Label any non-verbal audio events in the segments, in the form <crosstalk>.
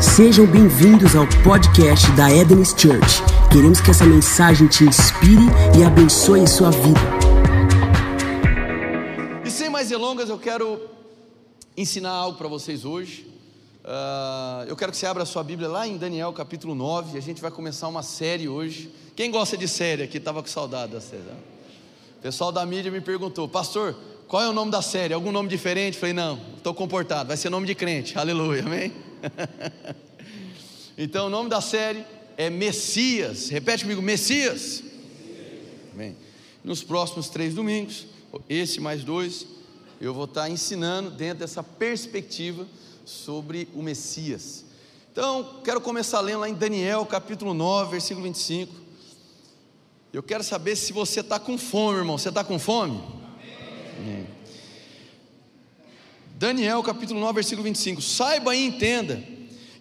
Sejam bem-vindos ao podcast da Eden's Church. Queremos que essa mensagem te inspire e abençoe sua vida. E sem mais delongas, eu quero ensinar algo para vocês hoje. Uh, eu quero que você abra a sua Bíblia lá em Daniel capítulo 9. A gente vai começar uma série hoje. Quem gosta de série aqui? Estava com saudade da série. Né? O pessoal da mídia me perguntou, pastor, qual é o nome da série? Algum nome diferente? Falei, não, estou comportado, vai ser nome de crente, aleluia, amém? <laughs> então o nome da série é Messias, repete comigo, Messias. Amém. Nos próximos três domingos, esse mais dois, eu vou estar ensinando dentro dessa perspectiva sobre o Messias. Então, quero começar lendo lá em Daniel capítulo 9, versículo 25. Eu quero saber se você está com fome, irmão. Você está com fome? Amém. Daniel capítulo 9, versículo 25. Saiba e entenda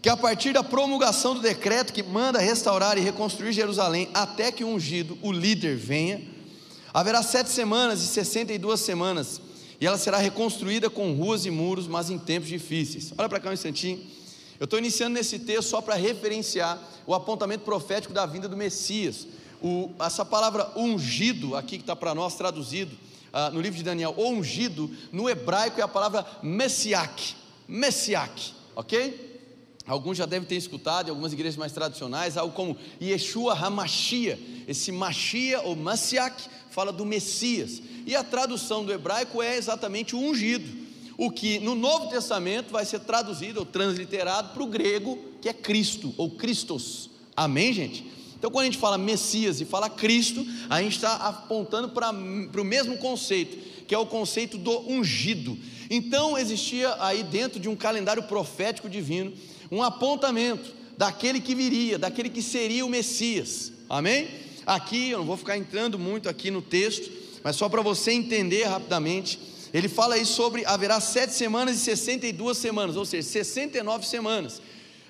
que a partir da promulgação do decreto que manda restaurar e reconstruir Jerusalém, até que o ungido, o líder, venha, haverá sete semanas e sessenta e duas semanas, e ela será reconstruída com ruas e muros, mas em tempos difíceis. Olha para cá um instantinho. Eu estou iniciando nesse texto só para referenciar o apontamento profético da vinda do Messias. O, essa palavra ungido, aqui que está para nós traduzido uh, no livro de Daniel, ungido, no hebraico é a palavra messiac, messiac, ok? Alguns já devem ter escutado em algumas igrejas mais tradicionais, algo como Yeshua HaMashia, esse Mashia ou Messiac fala do Messias, e a tradução do hebraico é exatamente o ungido, o que no Novo Testamento vai ser traduzido ou transliterado para o grego, que é Cristo ou Christos, amém, gente? Então, quando a gente fala Messias e fala Cristo, a gente está apontando para, o mesmo conceito, que é o conceito do ungido. Então, existia aí dentro de um calendário profético divino um apontamento daquele que viria, daquele que seria o Messias, amém? Aqui, eu não vou ficar entrando muito aqui no texto, mas só para você entender rapidamente, ele fala aí sobre haverá sete semanas e 62 semanas, ou seja, 69 semanas.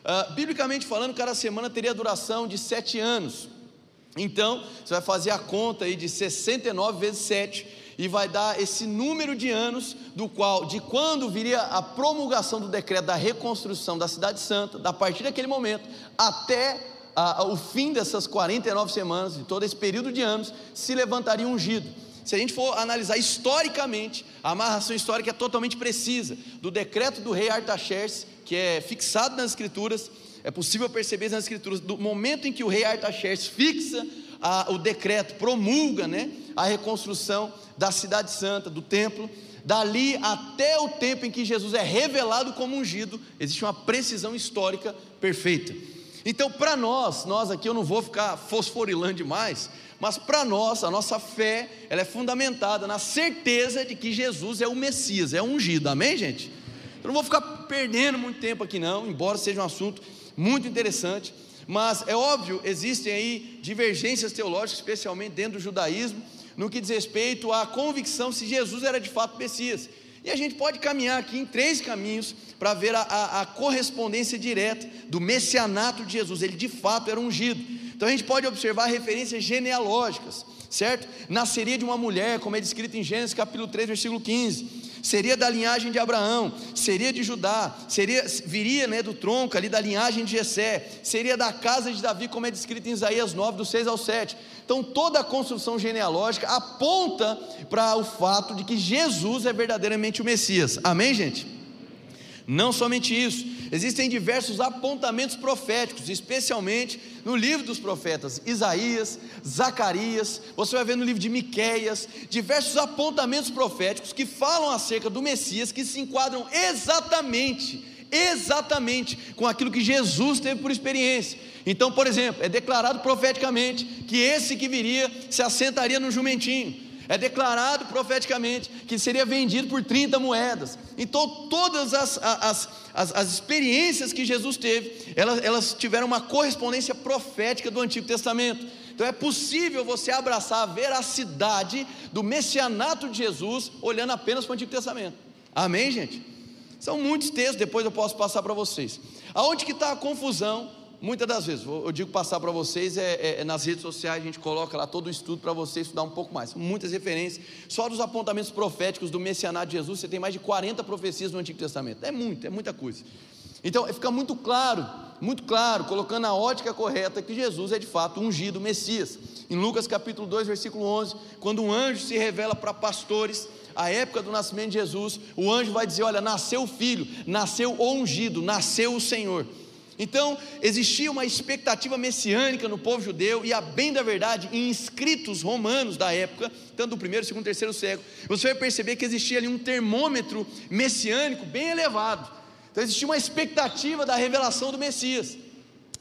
Uh, biblicamente falando, cada semana teria duração de sete anos. Então, você vai fazer a conta aí de 69 vezes 7 e vai dar esse número de anos do qual, de quando viria a promulgação do decreto da reconstrução da cidade santa, da partir daquele momento até a, a, o fim dessas 49 semanas, de todo esse período de anos, se levantaria ungido. Se a gente for analisar historicamente, a amarração histórica é totalmente precisa do decreto do rei Artaxerxes que é fixado nas escrituras, é possível perceber nas escrituras, do momento em que o rei Artaxerxes fixa a, o decreto, promulga né, a reconstrução da cidade santa, do templo, dali até o tempo em que Jesus é revelado como ungido, existe uma precisão histórica perfeita. Então, para nós, nós aqui eu não vou ficar fosforilando demais, mas para nós, a nossa fé, ela é fundamentada na certeza de que Jesus é o Messias, é o ungido, amém, gente? Eu não vou ficar perdendo muito tempo aqui, não, embora seja um assunto muito interessante. Mas é óbvio, existem aí divergências teológicas, especialmente dentro do judaísmo, no que diz respeito à convicção se Jesus era de fato Messias. E a gente pode caminhar aqui em três caminhos para ver a, a, a, correspondência direta do messianato de Jesus. Ele de fato era ungido. Então a gente pode observar referências genealógicas, certo? Nasceria de uma mulher, como é descrito em Gênesis capítulo 3, versículo 15 seria da linhagem de Abraão, seria de Judá, seria, viria né, do tronco ali da linhagem de Jessé, seria da casa de Davi, como é descrito em Isaías 9, do 6 ao 7. Então toda a construção genealógica aponta para o fato de que Jesus é verdadeiramente o Messias. Amém, gente? Não somente isso, existem diversos apontamentos proféticos, especialmente no livro dos profetas Isaías, Zacarias, você vai ver no livro de Miqueias, diversos apontamentos proféticos que falam acerca do Messias que se enquadram exatamente, exatamente com aquilo que Jesus teve por experiência. Então, por exemplo, é declarado profeticamente que esse que viria se assentaria no jumentinho é declarado profeticamente que seria vendido por 30 moedas. Então, todas as, as, as, as experiências que Jesus teve, elas, elas tiveram uma correspondência profética do Antigo Testamento. Então, é possível você abraçar a veracidade do messianato de Jesus olhando apenas para o Antigo Testamento. Amém, gente? São muitos textos, depois eu posso passar para vocês. Aonde que está a confusão muitas das vezes, eu digo passar para vocês, é, é, é, nas redes sociais a gente coloca lá todo o estudo para você estudar um pouco mais. Muitas referências. Só dos apontamentos proféticos do Messianato de Jesus, você tem mais de 40 profecias no Antigo Testamento. É muito, é muita coisa. Então fica muito claro, muito claro, colocando a ótica correta que Jesus é de fato ungido Messias. Em Lucas capítulo 2, versículo 11, quando um anjo se revela para pastores, a época do nascimento de Jesus, o anjo vai dizer: Olha, nasceu o filho, nasceu o ungido, nasceu o Senhor. Então, existia uma expectativa messiânica no povo judeu, e a bem da verdade, em escritos romanos da época, tanto do primeiro, segundo, terceiro século, você vai perceber que existia ali um termômetro messiânico bem elevado. Então, existia uma expectativa da revelação do Messias.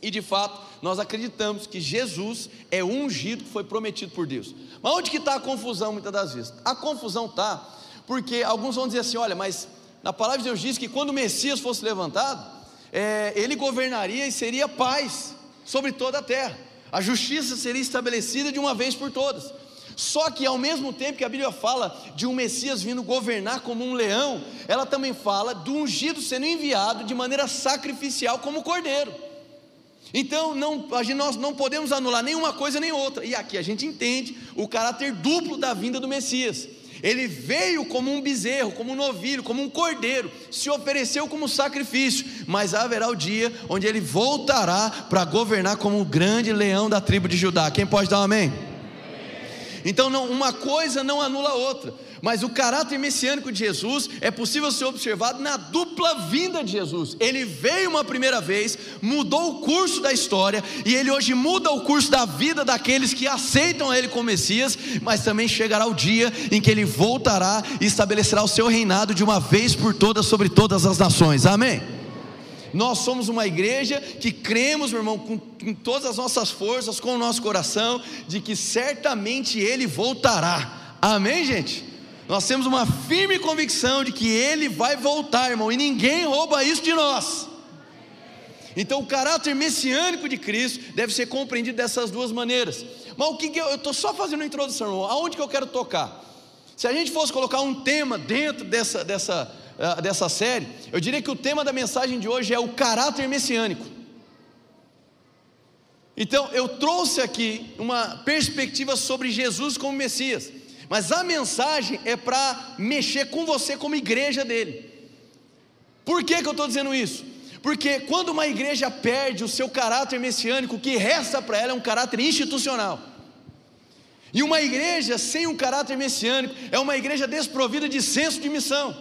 E de fato, nós acreditamos que Jesus é ungido que foi prometido por Deus. Mas onde que está a confusão muitas das vezes? A confusão está porque alguns vão dizer assim: olha, mas na palavra de Deus diz que quando o Messias fosse levantado, é, ele governaria e seria paz sobre toda a terra. A justiça seria estabelecida de uma vez por todas. Só que ao mesmo tempo que a Bíblia fala de um Messias vindo governar como um leão, ela também fala do ungido sendo enviado de maneira sacrificial como cordeiro. Então não, nós não podemos anular nenhuma coisa nem outra. E aqui a gente entende o caráter duplo da vinda do Messias. Ele veio como um bezerro, como um novilho, como um cordeiro, se ofereceu como sacrifício, mas haverá o dia onde ele voltará para governar como o grande leão da tribo de Judá. Quem pode dar um amém? Então, não, uma coisa não anula a outra, mas o caráter messiânico de Jesus é possível ser observado na dupla vinda de Jesus. Ele veio uma primeira vez, mudou o curso da história, e ele hoje muda o curso da vida daqueles que aceitam ele como Messias, mas também chegará o dia em que ele voltará e estabelecerá o seu reinado de uma vez por todas sobre todas as nações. Amém. Nós somos uma igreja que cremos, meu irmão, com, com todas as nossas forças, com o nosso coração, de que certamente Ele voltará. Amém, gente? Nós temos uma firme convicção de que Ele vai voltar, irmão, e ninguém rouba isso de nós. Então, o caráter messiânico de Cristo deve ser compreendido dessas duas maneiras. Mas o que, que eu estou só fazendo uma introdução, irmão. Aonde que eu quero tocar? Se a gente fosse colocar um tema dentro dessa, dessa uh, dessa série, eu diria que o tema da mensagem de hoje é o caráter messiânico. Então, eu trouxe aqui uma perspectiva sobre Jesus como Messias, mas a mensagem é para mexer com você como igreja dele. Por que, que eu estou dizendo isso? Porque quando uma igreja perde o seu caráter messiânico, o que resta para ela é um caráter institucional. E uma igreja sem um caráter messiânico é uma igreja desprovida de senso de missão.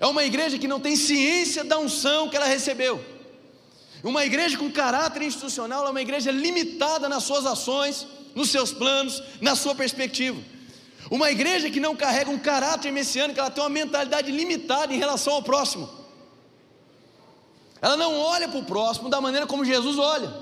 É uma igreja que não tem ciência da unção que ela recebeu. Uma igreja com caráter institucional é uma igreja limitada nas suas ações, nos seus planos, na sua perspectiva. Uma igreja que não carrega um caráter messiânico, ela tem uma mentalidade limitada em relação ao próximo. Ela não olha para o próximo da maneira como Jesus olha.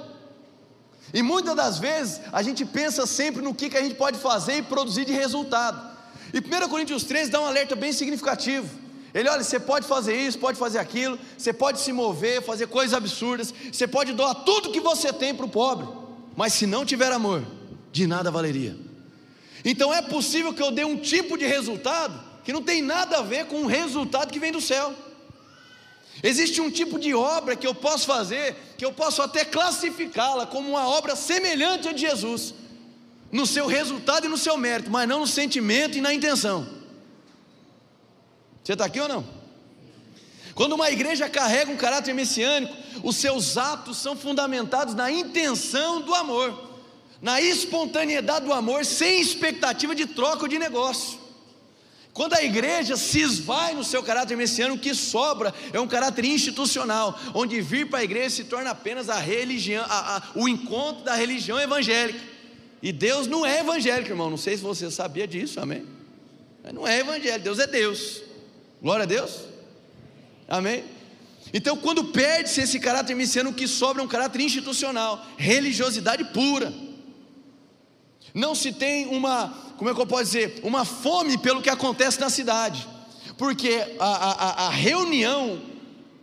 E muitas das vezes a gente pensa sempre no que, que a gente pode fazer e produzir de resultado. E 1 Coríntios 13 dá um alerta bem significativo. Ele, olha, você pode fazer isso, pode fazer aquilo, você pode se mover, fazer coisas absurdas, você pode doar tudo que você tem para o pobre, mas se não tiver amor, de nada valeria. Então é possível que eu dê um tipo de resultado que não tem nada a ver com o resultado que vem do céu. Existe um tipo de obra que eu posso fazer, que eu posso até classificá-la como uma obra semelhante a de Jesus, no seu resultado e no seu mérito, mas não no sentimento e na intenção. Você está aqui ou não? Quando uma igreja carrega um caráter messiânico, os seus atos são fundamentados na intenção do amor, na espontaneidade do amor, sem expectativa de troca de negócio. Quando a igreja se esvai no seu caráter messiânico, o que sobra é um caráter institucional, onde vir para a igreja se torna apenas a religião, a, a, o encontro da religião evangélica. E Deus não é evangélico, irmão. Não sei se você sabia disso, amém? Não é evangélico, Deus é Deus. Glória a Deus. Amém? Então, quando perde-se esse caráter messiânico, o que sobra é um caráter institucional, religiosidade pura. Não se tem uma, como é que eu posso dizer, uma fome pelo que acontece na cidade, porque a, a, a reunião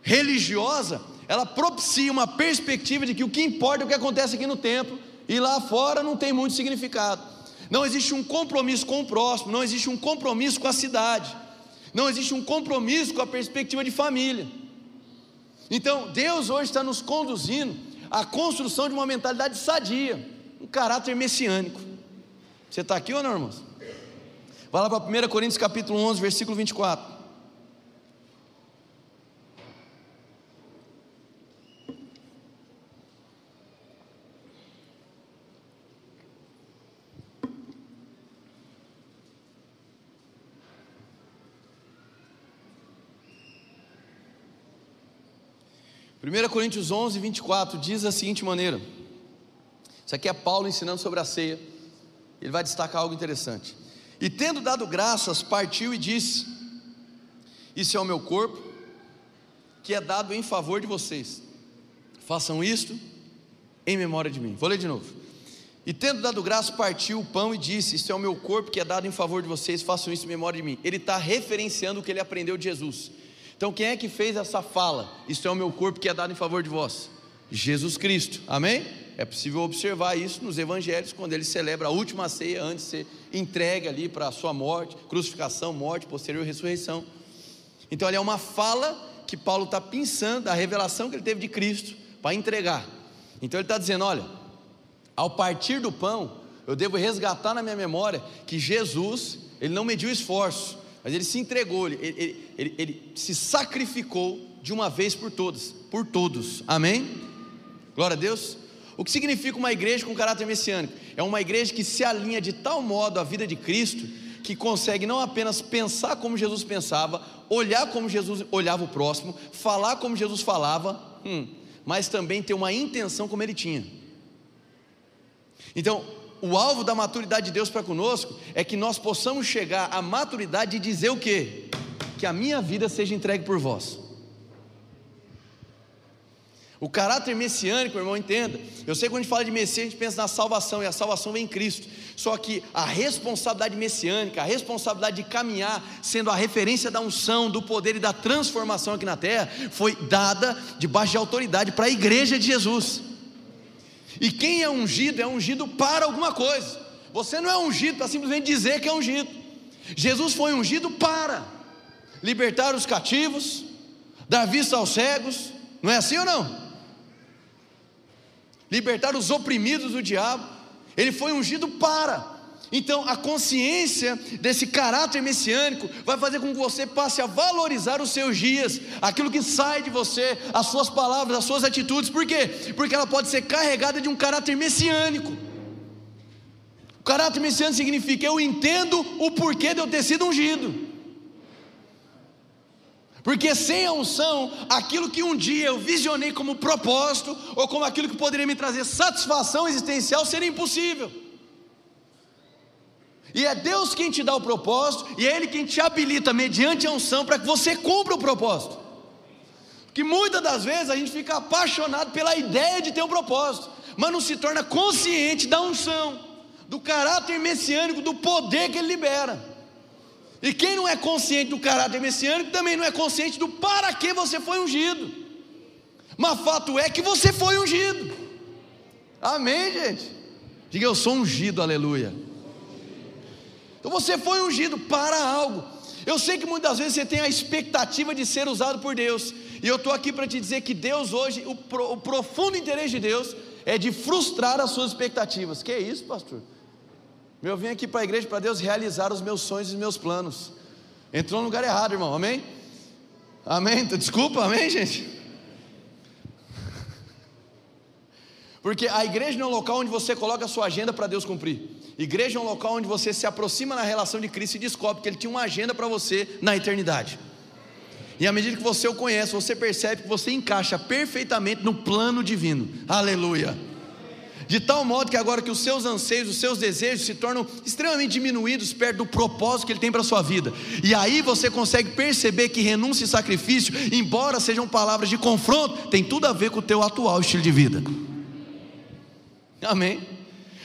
religiosa, ela propicia uma perspectiva de que o que importa é o que acontece aqui no templo, e lá fora não tem muito significado. Não existe um compromisso com o próximo, não existe um compromisso com a cidade não existe um compromisso com a perspectiva de família. Então, Deus hoje está nos conduzindo à construção de uma mentalidade sadia, um caráter messiânico. Você está aqui ou não, irmãos? Vai lá para 1 Coríntios capítulo 11, versículo 24. Primeira Coríntios 11, 24 diz da seguinte maneira: Isso aqui é Paulo ensinando sobre a ceia. Ele vai destacar algo interessante. E tendo dado graças, partiu e disse: Isso é o meu corpo, que é dado em favor de vocês. Façam isto em memória de mim. Vou ler de novo. E tendo dado graças, partiu o pão e disse: Isso é o meu corpo que é dado em favor de vocês, façam isso em memória de mim. Ele está referenciando o que ele aprendeu de Jesus. Então, quem é que fez essa fala? Isso é o meu corpo que é dado em favor de vós. Jesus Cristo, amém? É possível observar isso nos evangelhos, quando ele celebra a última ceia antes de ser entregue ali para a sua morte, crucificação, morte, posterior ressurreição. Então, ali é uma fala que Paulo está pensando, a revelação que ele teve de Cristo para entregar. Então, ele está dizendo: olha, ao partir do pão, eu devo resgatar na minha memória que Jesus, ele não mediu esforço, mas ele se entregou, ele, ele, ele, ele, se sacrificou de uma vez por todas, por todos, amém? Glória a Deus. O que significa uma igreja com caráter messiânico? É uma igreja que se alinha de tal modo à vida de Cristo, que consegue não apenas pensar como Jesus pensava, olhar como Jesus olhava o próximo, falar como Jesus falava, hum, mas também ter uma intenção como ele tinha. Então, o alvo da maturidade de Deus para conosco é que nós possamos chegar à maturidade e dizer o quê? Que a minha vida seja entregue por vós. O caráter messiânico, irmão, entenda. Eu sei que quando a gente fala de Messias, a gente pensa na salvação, e a salvação vem em Cristo. Só que a responsabilidade messiânica, a responsabilidade de caminhar, sendo a referência da unção, do poder e da transformação aqui na terra, foi dada debaixo de autoridade para a igreja de Jesus. E quem é ungido é ungido para alguma coisa. Você não é ungido para simplesmente dizer que é ungido. Jesus foi ungido para libertar os cativos, dar vista aos cegos, não é assim ou não? Libertar os oprimidos do diabo. Ele foi ungido para. Então, a consciência desse caráter messiânico vai fazer com que você passe a valorizar os seus dias, aquilo que sai de você, as suas palavras, as suas atitudes. Por quê? Porque ela pode ser carregada de um caráter messiânico. O caráter messiânico significa eu entendo o porquê de eu ter sido ungido. Porque sem a unção, aquilo que um dia eu visionei como propósito, ou como aquilo que poderia me trazer satisfação existencial, seria impossível. E é Deus quem te dá o propósito, e é Ele quem te habilita mediante a unção para que você cumpra o propósito. Que muitas das vezes a gente fica apaixonado pela ideia de ter um propósito, mas não se torna consciente da unção, do caráter messiânico, do poder que Ele libera. E quem não é consciente do caráter messiânico também não é consciente do para que você foi ungido. Mas fato é que você foi ungido. Amém, gente? Diga eu sou ungido, aleluia. Então você foi ungido para algo. Eu sei que muitas vezes você tem a expectativa de ser usado por Deus, e eu estou aqui para te dizer que Deus hoje, o, pro, o, profundo interesse de Deus é de frustrar as suas expectativas. Que é isso, pastor? Eu vim aqui para a igreja para Deus realizar os meus sonhos e os meus planos. Entrou no lugar errado, irmão, amém? Amém? Desculpa, amém, gente? <laughs> Porque a igreja não é um local onde você coloca a sua agenda para Deus cumprir. Igreja é um local onde você se aproxima na relação de Cristo e descobre que Ele tinha uma agenda para você na eternidade. E à medida que você o conhece, você percebe que você encaixa perfeitamente no plano divino. Aleluia. De tal modo que agora que os seus anseios, os seus desejos se tornam extremamente diminuídos perto do propósito que Ele tem para a sua vida. E aí você consegue perceber que renúncia e sacrifício, embora sejam palavras de confronto, tem tudo a ver com o teu atual estilo de vida. Amém.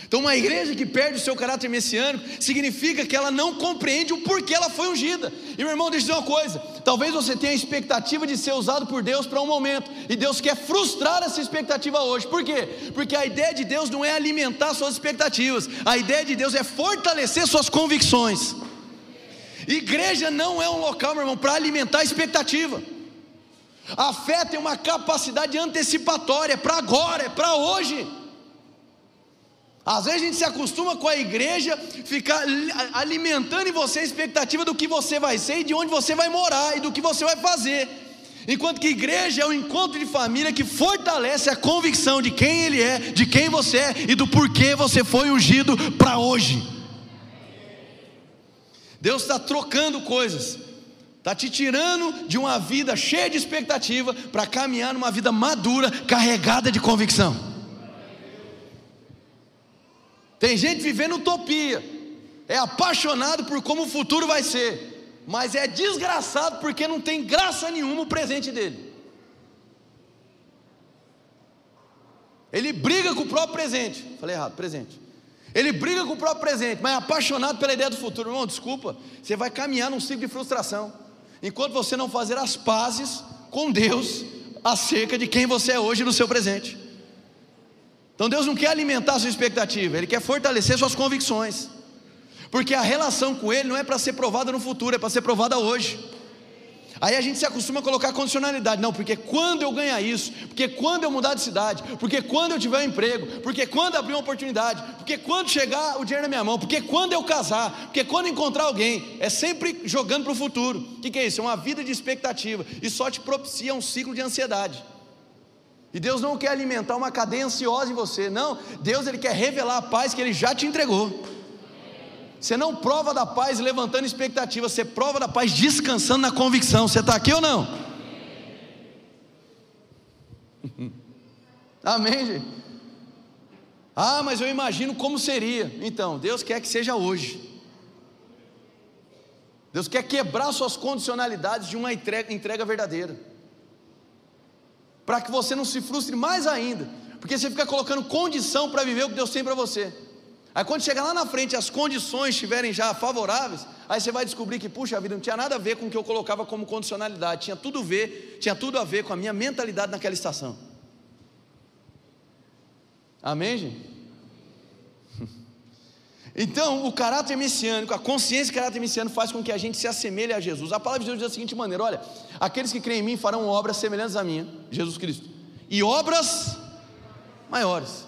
Então, uma igreja que perde o seu caráter messiânico significa que ela não compreende o porquê ela foi ungida. E meu irmão, deixa eu dizer uma coisa: talvez você tenha a expectativa de ser usado por Deus para um momento, e Deus quer frustrar essa expectativa hoje. Por quê? Porque a ideia de Deus não é alimentar suas expectativas, a ideia de Deus é fortalecer suas convicções. Igreja não é um local, meu irmão, para alimentar a expectativa. A fé tem uma capacidade antecipatória, é para agora, é para hoje. Às vezes a gente se acostuma com a igreja ficar alimentando em você a expectativa do que você vai ser e de onde você vai morar e do que você vai fazer. Enquanto que igreja é um encontro de família que fortalece a convicção de quem ele é, de quem você é e do porquê você foi ungido para hoje. Deus está trocando coisas Está te tirando de uma vida cheia de expectativa para caminhar numa vida madura, carregada de convicção. Tem gente vivendo utopia, é apaixonado por como o futuro vai ser, mas é desgraçado porque não tem graça nenhuma o presente dele. Ele briga com o próprio presente. Falei errado, presente. Ele briga com o próprio presente, mas é apaixonado pela ideia do futuro. Irmão, desculpa, você vai caminhar num ciclo de frustração. Enquanto você não fazer as pazes com Deus acerca de quem você é hoje no seu presente. Então Deus não quer alimentar sua expectativa, Ele quer fortalecer suas convicções. Porque a relação com Ele não é para ser provada no futuro, é para ser provada hoje. Aí a gente se acostuma a colocar condicionalidade, não, porque quando eu ganhar isso, porque quando eu mudar de cidade, porque quando eu tiver um emprego, porque quando abrir uma oportunidade, porque quando chegar o dinheiro na minha mão, porque quando eu casar, porque quando encontrar alguém, é sempre jogando para o futuro. O que, que é isso? É uma vida de expectativa e só te propicia um ciclo de ansiedade. E Deus não quer alimentar uma cadeia ansiosa em você, não. Deus ele quer revelar a paz que Ele já te entregou. Você não prova da paz levantando expectativa, você prova da paz descansando na convicção. Você está aqui ou não? <laughs> Amém, gente? Ah, mas eu imagino como seria. Então, Deus quer que seja hoje. Deus quer quebrar suas condicionalidades de uma entrega, entrega verdadeira. Para que você não se frustre mais ainda. Porque você fica colocando condição para viver o que Deus tem para você. Aí quando chegar lá na frente, as condições estiverem já favoráveis, aí você vai descobrir que, puxa vida, não tinha nada a ver com o que eu colocava como condicionalidade, tinha tudo a ver, tinha tudo a ver com a minha mentalidade naquela estação. Amém, gente? Então, o caráter messiânico, a consciência de caráter messiânico faz com que a gente se assemelhe a Jesus. A palavra de Deus diz da seguinte maneira: olha, aqueles que creem em mim farão obras semelhantes à minha, Jesus Cristo, e obras maiores.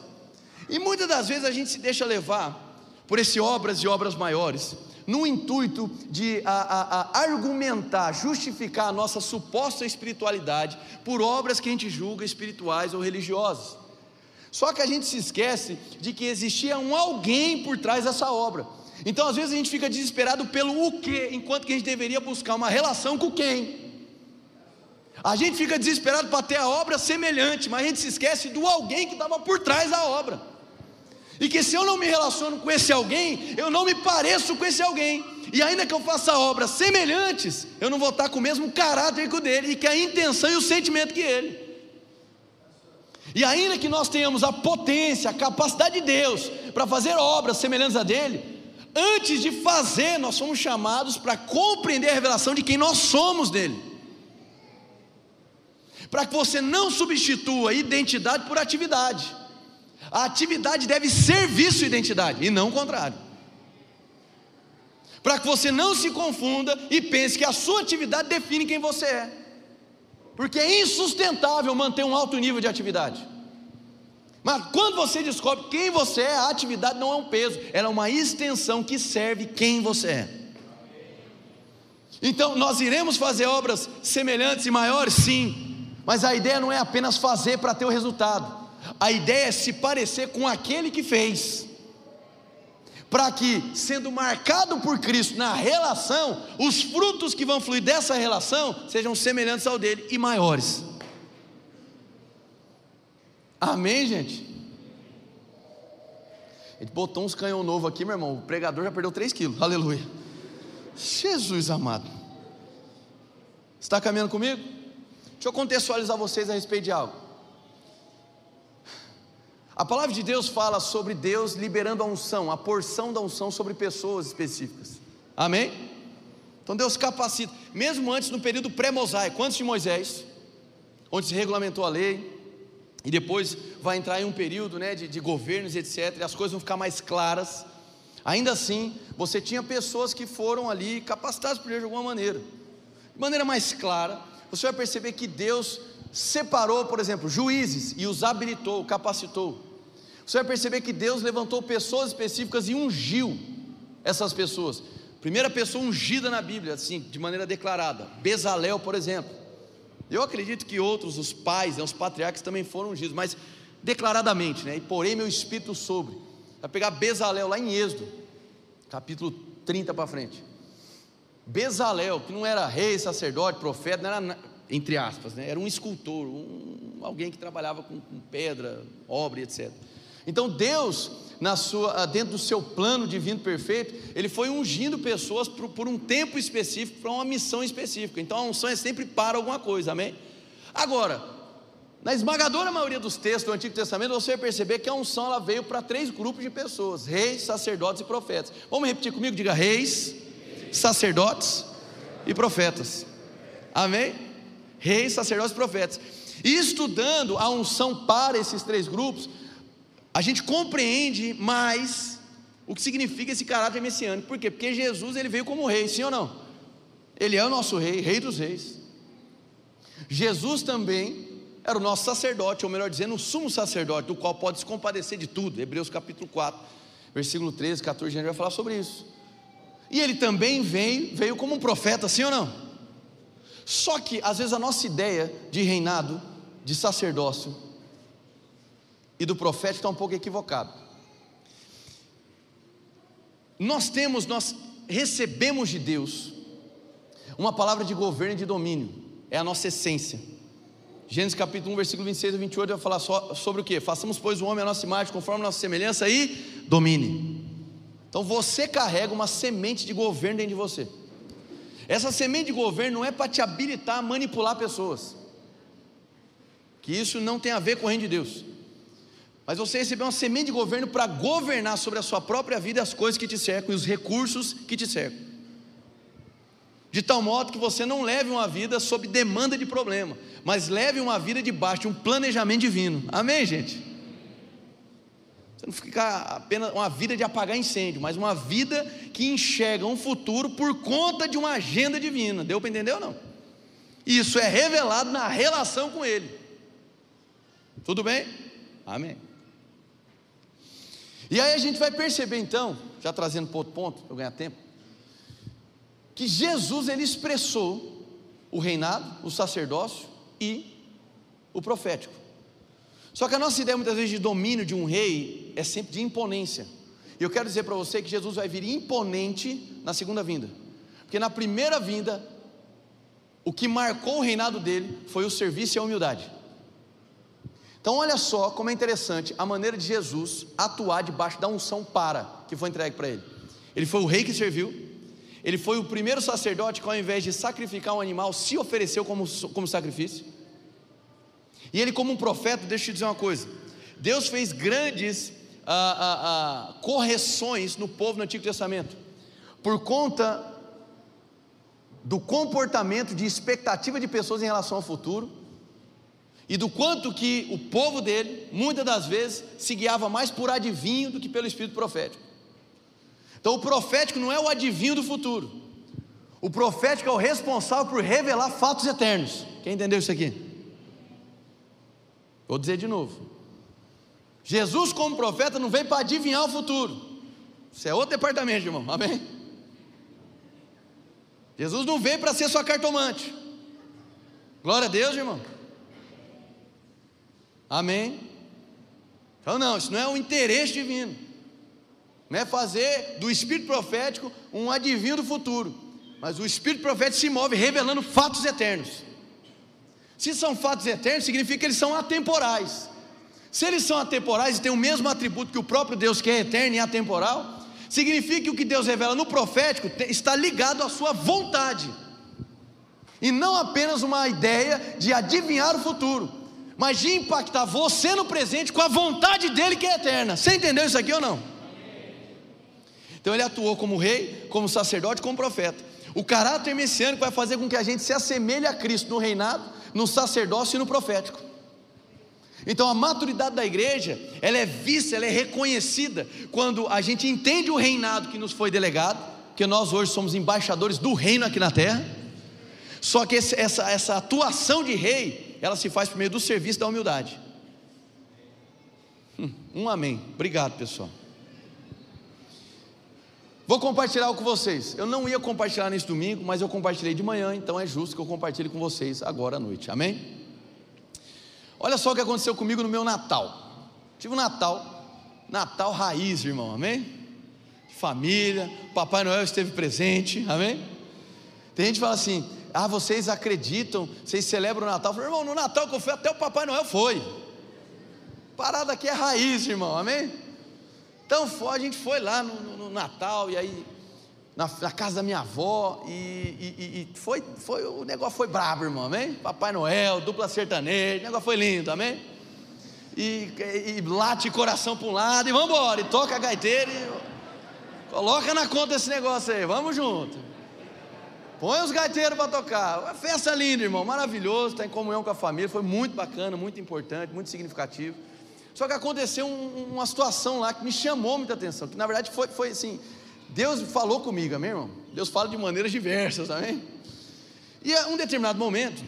E muitas das vezes a gente se deixa levar por esse obras e obras maiores, no intuito de a, a, a argumentar, justificar a nossa suposta espiritualidade por obras que a gente julga espirituais ou religiosas. Só que a gente se esquece de que existia um alguém por trás dessa obra. Então, às vezes, a gente fica desesperado pelo o que, enquanto que a gente deveria buscar uma relação com quem. A gente fica desesperado para ter a obra semelhante, mas a gente se esquece do alguém que estava por trás da obra. E que se eu não me relaciono com esse alguém, eu não me pareço com esse alguém. E ainda que eu faça obras semelhantes, eu não vou estar com o mesmo caráter que o dele, e que a intenção e o sentimento que ele. E ainda que nós tenhamos a potência, a capacidade de Deus para fazer obras semelhantes a dele, antes de fazer, nós somos chamados para compreender a revelação de quem nós somos dele. Para que você não substitua identidade por atividade. A atividade deve servir sua identidade e não o contrário. Para que você não se confunda e pense que a sua atividade define quem você é. Porque é insustentável manter um alto nível de atividade. Mas quando você descobre quem você é, a atividade não é um peso, ela é uma extensão que serve quem você é. Então, nós iremos fazer obras semelhantes e maiores? Sim, mas a ideia não é apenas fazer para ter o resultado, a ideia é se parecer com aquele que fez, para que, sendo marcado por Cristo na relação, os frutos que vão fluir dessa relação sejam semelhantes ao dele e maiores. Amém, gente? Ele botou uns canhão novo aqui, meu irmão. O pregador já perdeu 3 quilos. Aleluia. Jesus amado. Está caminhando comigo? Deixa eu contextualizar vocês a respeito de algo. A palavra de Deus fala sobre Deus liberando a unção, a porção da unção sobre pessoas específicas. Amém? Então Deus capacita, mesmo antes no período pré-mosaico, antes de Moisés, onde se regulamentou a lei, e depois vai entrar em um período né, de, de governos, etc., e as coisas vão ficar mais claras. Ainda assim, você tinha pessoas que foram ali capacitadas por Deus de alguma maneira. De maneira mais clara, você vai perceber que Deus separou, por exemplo, juízes e os habilitou, capacitou. Você vai perceber que Deus levantou pessoas específicas e ungiu essas pessoas. Primeira pessoa ungida na Bíblia, assim, de maneira declarada, Bezalel, por exemplo. Eu acredito que outros, os pais, né, os patriarcas também foram ungidos, mas declaradamente, né? E porém meu espírito sobre. Vai pegar Bezalel lá em Êxodo, capítulo 30 para frente. Bezalel, que não era rei, sacerdote, profeta, não era, entre aspas, né? era um escultor, um, alguém que trabalhava com, com pedra, obra, etc. Então Deus, sua, dentro do seu plano divino perfeito, Ele foi ungindo pessoas por, por um tempo específico, para uma missão específica. Então a unção é sempre para alguma coisa, amém? Agora, na esmagadora maioria dos textos do Antigo Testamento, você vai perceber que a unção ela veio para três grupos de pessoas: reis, sacerdotes e profetas. Vamos repetir comigo? Diga reis, sacerdotes e profetas. Amém? Reis, sacerdotes e profetas. E estudando a unção para esses três grupos, a gente compreende mais o que significa esse caráter messiânico. Por quê? Porque Jesus ele veio como rei, sim ou não? Ele é o nosso rei, rei dos reis. Jesus também era o nosso sacerdote, ou melhor dizendo, o sumo sacerdote, do qual pode se compadecer de tudo. Hebreus capítulo 4, versículo 13, 14, a gente vai falar sobre isso. E ele também veio, veio como um profeta, sim ou não? Só que às vezes a nossa ideia de reinado, de sacerdócio e do profético está um pouco equivocado. Nós temos, nós recebemos de Deus uma palavra de governo e de domínio, é a nossa essência. Gênesis capítulo 1, versículo 26 a 28 vai falar só sobre o que? Façamos, pois, o homem a nossa imagem, conforme a nossa semelhança e domine. Então você carrega uma semente de governo dentro de você. Essa semente de governo não é para te habilitar a manipular pessoas, que isso não tem a ver com o reino de Deus. Mas você recebeu uma semente de governo para governar sobre a sua própria vida as coisas que te cercam e os recursos que te cercam de tal modo que você não leve uma vida sob demanda de problema, mas leve uma vida debaixo de um planejamento divino. Amém, gente? Você não fica apenas uma vida de apagar incêndio, mas uma vida que enxerga um futuro por conta de uma agenda divina. Deu para entender ou não? Isso é revelado na relação com Ele. Tudo bem? Amém. E aí a gente vai perceber então, já trazendo para outro ponto, eu ganhar tempo que Jesus ele expressou o reinado, o sacerdócio e o profético. Só que a nossa ideia muitas vezes de domínio de um rei é sempre de imponência. E eu quero dizer para você que Jesus vai vir imponente na segunda vinda. Porque na primeira vinda, o que marcou o reinado dele foi o serviço e a humildade. Então olha só como é interessante a maneira de Jesus atuar debaixo da unção para que foi entregue para ele. Ele foi o rei que serviu, ele foi o primeiro sacerdote que, ao invés de sacrificar um animal, se ofereceu como, como sacrifício. E ele, como um profeta, deixa eu te dizer uma coisa: Deus fez grandes ah, ah, ah, correções no povo no Antigo Testamento, por conta do comportamento de expectativa de pessoas em relação ao futuro, e do quanto que o povo dele, muitas das vezes, se guiava mais por adivinho do que pelo espírito profético. Então o profético não é o adivinho do futuro. O profético é o responsável por revelar fatos eternos. Quem entendeu isso aqui? Vou dizer de novo. Jesus, como profeta, não veio para adivinhar o futuro. Isso é outro departamento, irmão. Amém? Jesus não veio para ser sua cartomante. Glória a Deus, irmão. Amém? Então, não, isso não é o interesse divino não é fazer do espírito profético um adivinho do futuro, mas o espírito profético se move revelando fatos eternos. Se são fatos eternos, significa que eles são atemporais. Se eles são atemporais e têm o mesmo atributo que o próprio Deus, que é eterno e atemporal, significa que o que Deus revela no profético está ligado à sua vontade, e não apenas uma ideia de adivinhar o futuro, mas de impactar você no presente com a vontade dele que é eterna. Você entendeu isso aqui ou não? Então ele atuou como rei, como sacerdote, como profeta. O caráter messiânico vai fazer com que a gente se assemelhe a Cristo no reinado, no sacerdócio e no profético. Então a maturidade da igreja, ela é vista, ela é reconhecida quando a gente entende o reinado que nos foi delegado, que nós hoje somos embaixadores do reino aqui na terra. Só que essa, essa atuação de rei, ela se faz por meio do serviço da humildade. Hum, um amém. Obrigado, pessoal. Vou compartilhar com vocês. Eu não ia compartilhar nesse domingo, mas eu compartilhei de manhã, então é justo que eu compartilhe com vocês agora à noite. Amém? Olha só o que aconteceu comigo no meu Natal. Tive um Natal, Natal raiz, irmão. Amém? Família, Papai Noel esteve presente. Amém? Tem gente que fala assim: ah, vocês acreditam, vocês celebram o Natal. Eu falei, irmão, no Natal que eu fui, até o Papai Noel foi. Parada aqui é raiz, irmão, amém? Então a gente foi lá no, no, no Natal, e aí, na, na, casa da minha avó, e, e, e, foi, foi, o negócio foi brabo, irmão, amém? Papai Noel, dupla sertaneja, o negócio foi lindo, amém? E, e, late coração para um lado, e vamos embora, e toca a gaiteira, e coloca na conta esse negócio aí, vamos junto. Põe os gaiteiros para tocar. Uma festa linda, irmão, maravilhoso, está em comunhão com a família, foi muito bacana, muito importante, muito significativo. Só que aconteceu um, uma situação lá que me chamou muita atenção, que na verdade foi, foi assim, Deus falou comigo, amém, irmão? Deus fala de maneiras diversas, amém? E a um determinado momento,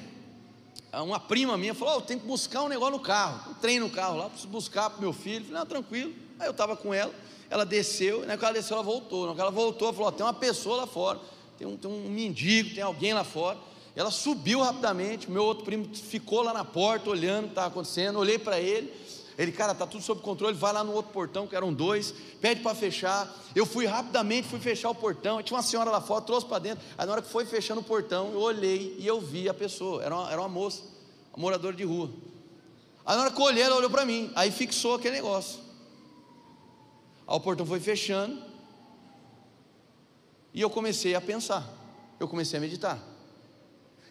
uma prima minha falou: oh, tem que buscar um negócio no carro, um trem no carro lá, preciso buscar para meu filho. falei, não, tranquilo. Aí eu estava com ela, ela desceu, e ela desceu, ela voltou. Na hora que ela voltou, ela falou: oh, tem uma pessoa lá fora tem um, tem um mendigo, tem alguém lá fora. Ela subiu rapidamente, meu outro primo ficou lá na porta olhando o que estava acontecendo, olhei para ele, ele, cara, está tudo sob controle, vai lá no outro portão, que eram dois, pede para fechar. Eu fui rapidamente, fui fechar o portão, tinha uma senhora lá fora, trouxe para dentro. Aí na hora que foi fechando o portão, eu olhei e eu vi a pessoa, era uma, era uma moça, uma moradora de rua. Aí na hora que eu olhei, ela olhou para mim, aí fixou aquele negócio. Aí o portão foi fechando, e eu comecei a pensar, eu comecei a meditar.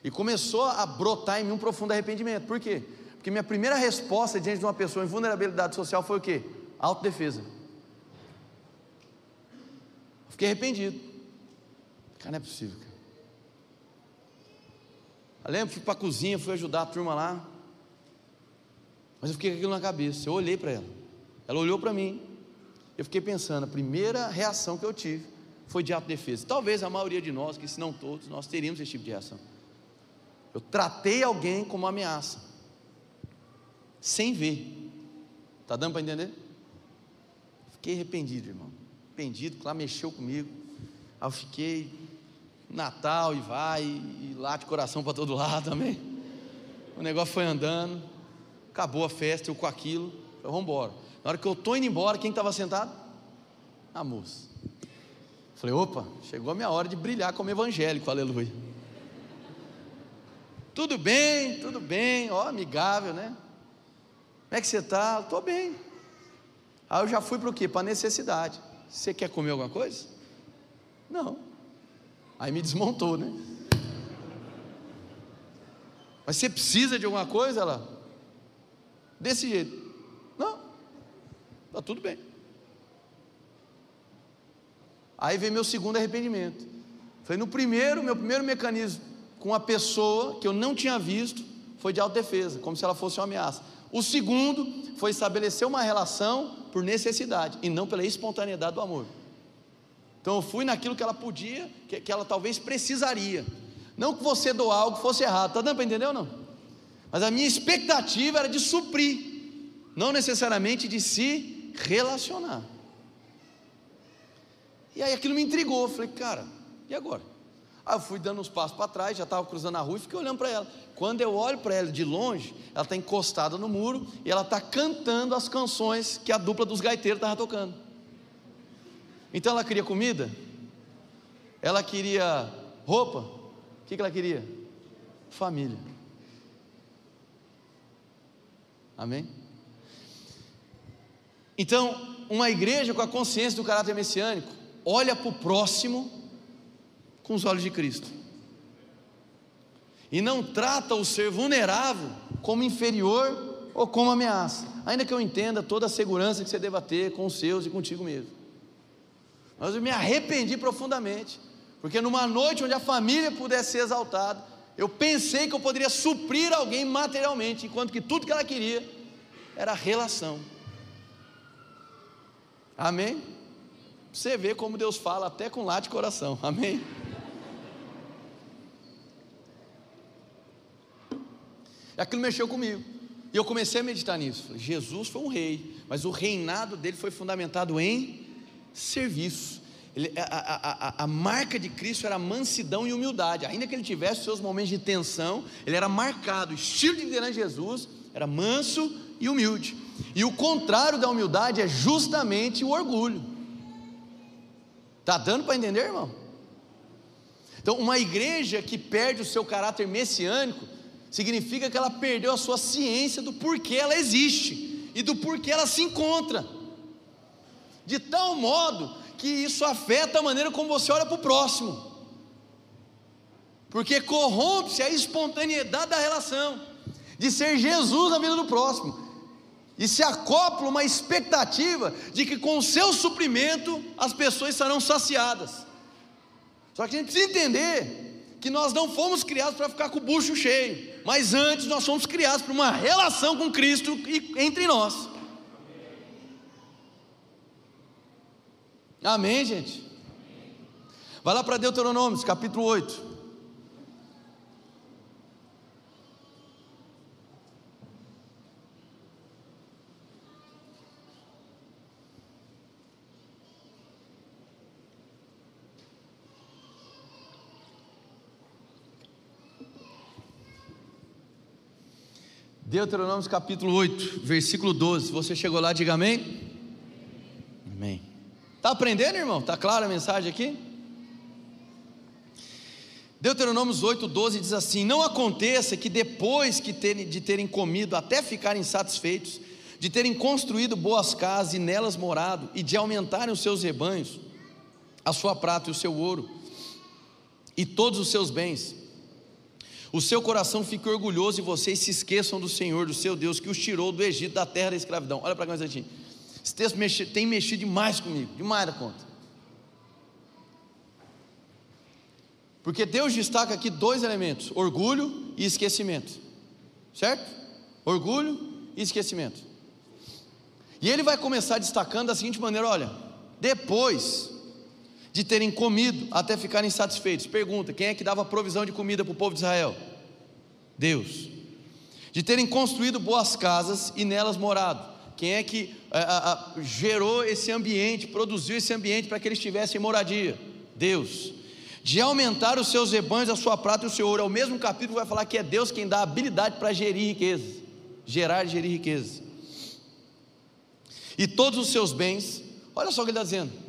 E começou a brotar em mim um profundo arrependimento. Por quê? Porque minha primeira resposta diante de uma pessoa em vulnerabilidade social foi o quê? Autodefesa. Fiquei arrependido. Cara, não é possível. Cara. Eu lembro, fui para a cozinha, fui ajudar a turma lá. Mas eu fiquei com aquilo na cabeça. Eu olhei para ela. Ela olhou para mim. Eu fiquei pensando, a primeira reação que eu tive foi de autodefesa. Talvez a maioria de nós, que se não todos, nós teríamos esse tipo de reação. Eu tratei alguém como uma ameaça, sem ver. Está dando para entender? Fiquei arrependido, irmão. Arrependido, que lá mexeu comigo. Aí eu fiquei Natal e vai, e lá de coração para todo lado também. O negócio foi andando, acabou a festa, eu com aquilo, falei, vamos embora. Na hora que eu estou indo embora, quem estava sentado? A moça. Falei, opa, chegou a minha hora de brilhar como evangélico, aleluia. Tudo bem, tudo bem, ó, amigável, né? Como é que você está? Estou bem. Aí eu já fui para o quê? Para necessidade. Você quer comer alguma coisa? Não. Aí me desmontou, né? Mas você precisa de alguma coisa? Ela, desse jeito. Não, está tudo bem. Aí vem meu segundo arrependimento. Foi no primeiro, meu primeiro mecanismo com a pessoa que eu não tinha visto foi de autodefesa, como se ela fosse uma ameaça. O segundo foi estabelecer uma relação por necessidade e não pela espontaneidade do amor. Então eu fui naquilo que ela podia, que, que ela talvez precisaria. Não que você doar algo fosse errado, está dando para entender ou não? Mas a minha expectativa era de suprir, não necessariamente de se relacionar. E aí aquilo me intrigou. Eu falei, cara, e agora? Aí eu fui dando uns passos para trás, já estava cruzando a rua e fiquei olhando para ela. Quando eu olho para ela de longe, ela está encostada no muro e ela está cantando as canções que a dupla dos gaiteiros estava tocando. Então ela queria comida, ela queria roupa, o que, que ela queria? Família. Amém? Então, uma igreja com a consciência do caráter messiânico, olha para o próximo com os olhos de Cristo. E não trata o ser vulnerável como inferior ou como ameaça. Ainda que eu entenda toda a segurança que você deva ter com os seus e contigo mesmo. Mas eu me arrependi profundamente, porque numa noite onde a família pudesse ser exaltada, eu pensei que eu poderia suprir alguém materialmente, enquanto que tudo que ela queria era relação. Amém? Você vê como Deus fala até com lá de coração, <laughs> amém? Aquilo mexeu comigo. E eu comecei a meditar nisso. Falei, Jesus foi um rei, mas o reinado dele foi fundamentado em serviço. Ele, a, a, a, a, marca de Cristo era mansidão e humildade. Ainda que ele tivesse seus momentos de tensão, ele era marcado. O estilo de liderança de Jesus era manso e humilde. E o contrário da humildade é justamente o orgulho. Está dando para entender, irmão? Então uma igreja que perde o seu caráter messiânico, significa que ela perdeu a sua ciência do porquê ela existe e do porquê ela se encontra, de tal modo que isso afeta a maneira como você olha para o próximo, porque corrompe-se a espontaneidade da relação, de ser Jesus na vida do próximo, e se acopla uma expectativa de que com o seu suprimento as pessoas serão saciadas. Só que a gente precisa entender que nós não fomos criados para ficar com o bucho cheio, mas antes nós fomos criados para uma relação com Cristo entre nós. Amém, gente? Vai lá para Deuteronômio, capítulo 8. Deuteronômio capítulo 8, versículo 12. Você chegou lá, diga amém. Amém. Está aprendendo, irmão? Está clara a mensagem aqui? Deuteronômio 8, 12 diz assim: Não aconteça que depois que terem, de terem comido até ficarem satisfeitos, de terem construído boas casas e nelas morado, e de aumentarem os seus rebanhos, a sua prata e o seu ouro, e todos os seus bens, o seu coração fique orgulhoso e vocês se esqueçam do Senhor, do seu Deus, que os tirou do Egito, da terra da escravidão. Olha para cá um instantinho. Esse texto mexe, tem mexido demais comigo, demais da conta. Porque Deus destaca aqui dois elementos: orgulho e esquecimento. Certo? Orgulho e esquecimento. E ele vai começar destacando da seguinte maneira: olha, depois de terem comido até ficarem satisfeitos. Pergunta: quem é que dava provisão de comida para o povo de Israel? Deus. De terem construído boas casas e nelas morado. Quem é que a, a, a, gerou esse ambiente, produziu esse ambiente para que eles tivessem moradia? Deus. De aumentar os seus rebanhos, a sua prata e o seu ouro. É o mesmo capítulo vai falar que é Deus quem dá habilidade para gerir riquezas. Gerar e gerir riquezas. E todos os seus bens, olha só o que ele está dizendo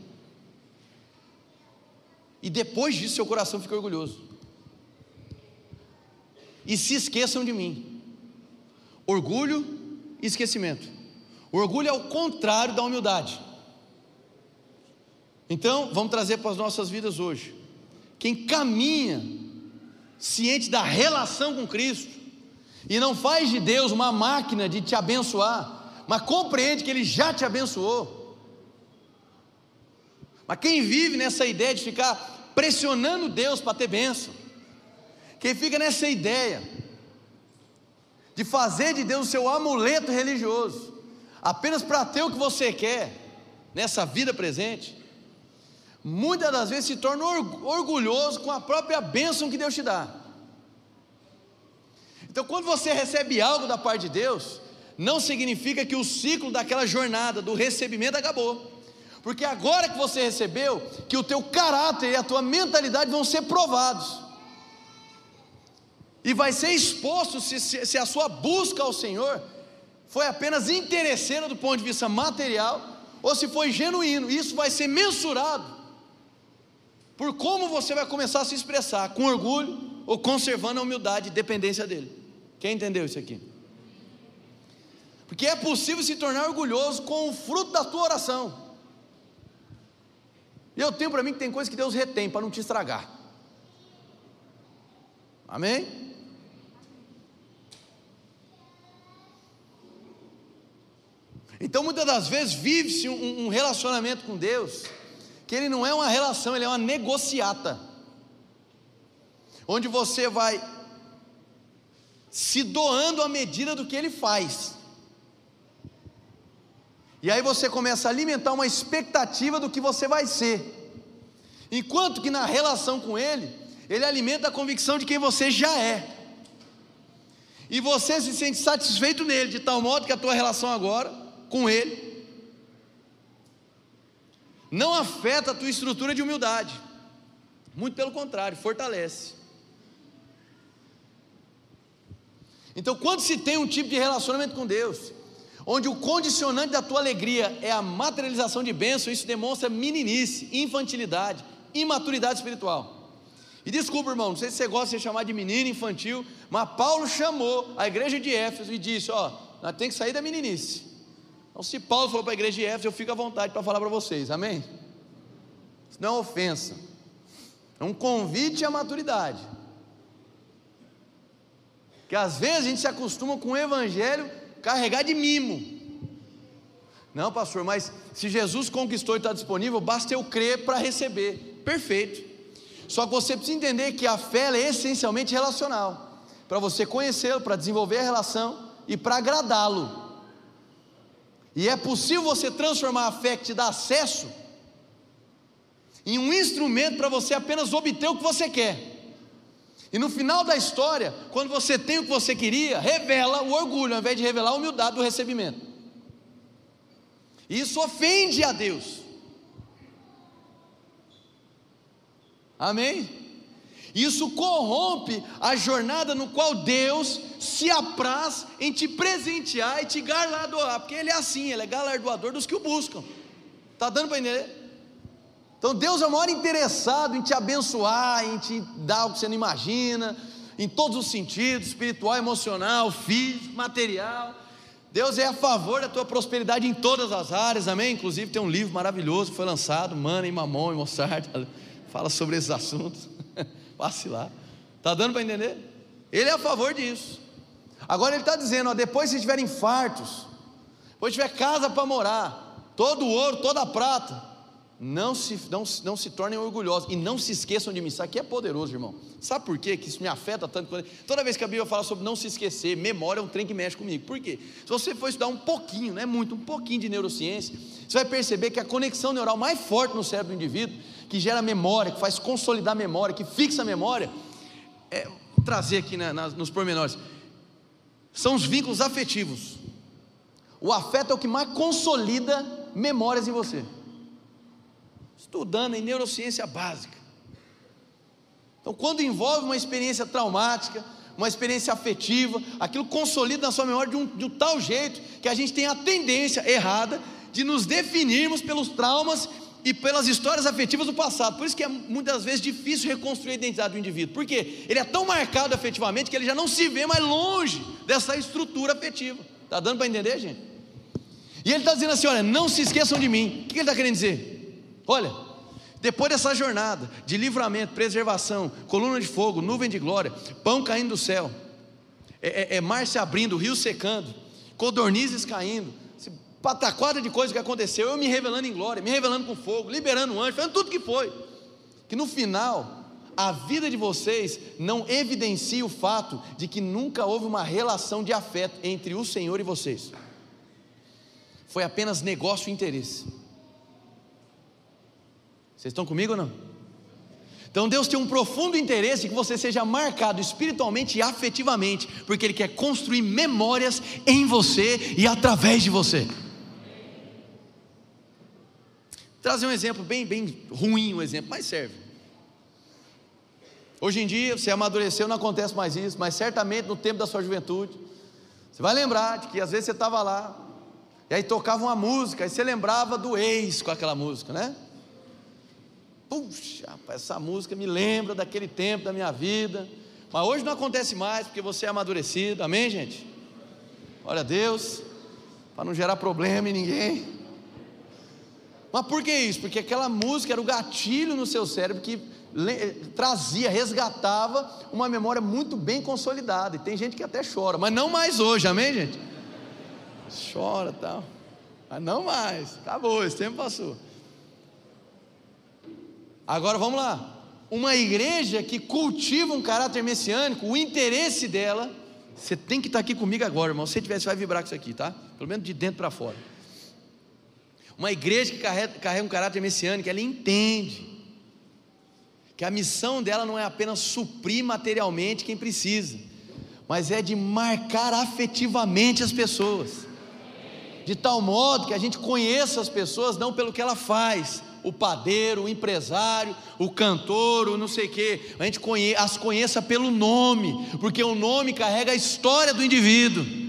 e depois disso seu coração fica orgulhoso. E se esqueçam de mim. Orgulho e esquecimento. O orgulho é o contrário da humildade. Então, vamos trazer para as nossas vidas hoje. Quem caminha ciente da relação com Cristo e não faz de Deus uma máquina de te abençoar, mas compreende que Ele já te abençoou mas quem vive nessa ideia de ficar pressionando Deus para ter bênção, quem fica nessa ideia de fazer de Deus o seu amuleto religioso, apenas para ter o que você quer nessa vida presente, muitas das vezes se torna orgulhoso com a própria bênção que Deus te dá. Então, quando você recebe algo da parte de Deus, não significa que o ciclo daquela jornada do recebimento acabou. Porque agora que você recebeu, que o teu caráter e a tua mentalidade vão ser provados. E vai ser exposto se, se, se a sua busca ao Senhor foi apenas interesseira do ponto de vista material, ou se foi genuíno. Isso vai ser mensurado por como você vai começar a se expressar, com orgulho ou conservando a humildade e dependência dele. Quem entendeu isso aqui? Porque é possível se tornar orgulhoso com o fruto da tua oração. Eu tenho para mim que tem coisas que Deus retém para não te estragar. Amém? Então muitas das vezes vive-se um, um relacionamento com Deus que ele não é uma relação, ele é uma negociata. Onde você vai se doando à medida do que ele faz. E aí você começa a alimentar uma expectativa do que você vai ser. Enquanto que na relação com Ele, Ele alimenta a convicção de quem você já é. E você se sente satisfeito nele, de tal modo que a tua relação agora com Ele não afeta a tua estrutura de humildade. Muito pelo contrário, fortalece. Então, quando se tem um tipo de relacionamento com Deus, onde o condicionante da tua alegria é a materialização de bênção, isso demonstra meninice, infantilidade, imaturidade espiritual. E desculpa, irmão, não sei se você gosta de ser chamado de menino infantil, mas Paulo chamou a igreja de Éfeso e disse: Ó, nós temos que sair da meninice. Então, se Paulo falou para a igreja de Éfeso, eu fico à vontade para falar para vocês, amém? Isso não é ofensa, é um convite à maturidade. Que às vezes a gente se acostuma com o evangelho carregar de mimo. Não, pastor, mas se Jesus conquistou e está disponível, basta eu crer para receber. Perfeito. Só que você precisa entender que a fé é essencialmente relacional. Para você conhecê-lo, para desenvolver a relação e para agradá-lo. E é possível você transformar a fé que te dá acesso em um instrumento para você apenas obter o que você quer. E no final da história, quando você tem o que você queria, revela o orgulho, ao invés de revelar a humildade do recebimento. Isso ofende a Deus. Amém? Isso corrompe a jornada no qual Deus se apraz em te presentear e te galardoar, porque Ele é assim, Ele é galardoador dos que o buscam. Está dando para entender? Então Deus é o maior interessado em te abençoar, em te dar o que você não imagina, em todos os sentidos, espiritual, emocional, físico, material. Deus é a favor da tua prosperidade em todas as áreas, amém? Inclusive tem um livro maravilhoso que foi lançado, Mana e Mamon e Moçarda, fala sobre esses assuntos. <laughs> Passe lá. Está dando para entender? Ele é a favor disso. Agora ele está dizendo: ó, depois se tiverem fartos, depois tiver casa para morar, todo o ouro, toda a prata, não se, não, não se tornem orgulhosos e não se esqueçam de mim. Isso aqui é poderoso, irmão. Sabe por quê? que isso me afeta tanto? Toda vez que a Bíblia fala sobre não se esquecer, memória é um trem que mexe comigo. Por quê? Se você for estudar um pouquinho, não é muito, um pouquinho de neurociência, você vai perceber que a conexão neural mais forte no cérebro do indivíduo, que gera memória, que faz consolidar memória, que fixa a memória, é, trazer aqui na, nos pormenores, são os vínculos afetivos. O afeto é o que mais consolida memórias em você estudando em neurociência básica. Então, quando envolve uma experiência traumática, uma experiência afetiva, aquilo consolida na sua memória de um, de um tal jeito que a gente tem a tendência errada de nos definirmos pelos traumas e pelas histórias afetivas do passado. Por isso que é muitas vezes difícil reconstruir a identidade do indivíduo. Porque ele é tão marcado afetivamente que ele já não se vê mais longe dessa estrutura afetiva. Está dando para entender, gente? E ele está dizendo assim: olha, não se esqueçam de mim. O que ele está querendo dizer? Olha, depois dessa jornada de livramento, preservação, coluna de fogo, nuvem de glória, pão caindo do céu, é, é, é mar se abrindo, rio secando, codornizes caindo, pataquada de coisa que aconteceu, eu me revelando em glória, me revelando com fogo, liberando um anjo, fazendo tudo que foi. Que no final, a vida de vocês não evidencia o fato de que nunca houve uma relação de afeto entre o Senhor e vocês. Foi apenas negócio e interesse. Vocês estão comigo ou não? Então Deus tem um profundo interesse que você seja marcado espiritualmente e afetivamente, porque Ele quer construir memórias em você e através de você. Trazer um exemplo bem, bem ruim, um exemplo, mas serve. Hoje em dia, você amadureceu, não acontece mais isso, mas certamente no tempo da sua juventude, você vai lembrar de que às vezes você estava lá, e aí tocava uma música, e você lembrava do ex com aquela música, né? Puxa, essa música me lembra daquele tempo da minha vida. Mas hoje não acontece mais, porque você é amadurecido, amém, gente? Olha Deus, para não gerar problema em ninguém. Mas por que isso? Porque aquela música era o gatilho no seu cérebro que trazia, resgatava uma memória muito bem consolidada. E tem gente que até chora, mas não mais hoje, amém, gente? Chora tal. Mas não mais, acabou, esse tempo passou. Agora vamos lá. Uma igreja que cultiva um caráter messiânico, o interesse dela, você tem que estar aqui comigo agora, irmão. Se você tiver, você vai vibrar com isso aqui, tá? Pelo menos de dentro para fora. Uma igreja que carrega, um caráter messiânico, ela entende que a missão dela não é apenas suprir materialmente quem precisa, mas é de marcar afetivamente as pessoas, de tal modo que a gente conheça as pessoas não pelo que ela faz, o padeiro, o empresário, o cantor, o não sei o quê. A gente conhe as conheça pelo nome, porque o nome carrega a história do indivíduo.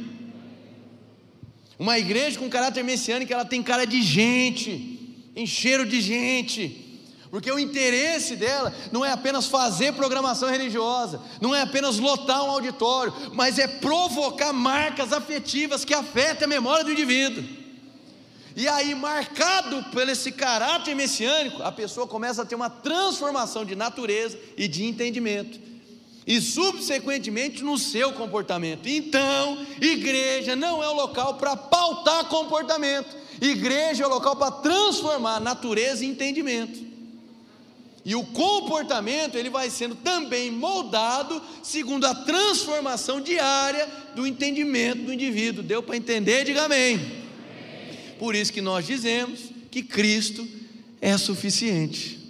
Uma igreja com caráter messiânico, ela tem cara de gente, tem cheiro de gente, Porque o interesse dela não é apenas fazer programação religiosa, não é apenas lotar um auditório, mas é provocar marcas afetivas que afetem a memória do indivíduo. E aí, marcado por esse caráter messiânico, a pessoa começa a ter uma transformação de natureza e de entendimento, e subsequentemente no seu comportamento. Então, igreja não é o local para pautar comportamento, igreja é o local para transformar natureza e entendimento. E o comportamento ele vai sendo também moldado segundo a transformação diária do entendimento do indivíduo. Deu para entender? Diga amém. Por isso que nós dizemos que Cristo é suficiente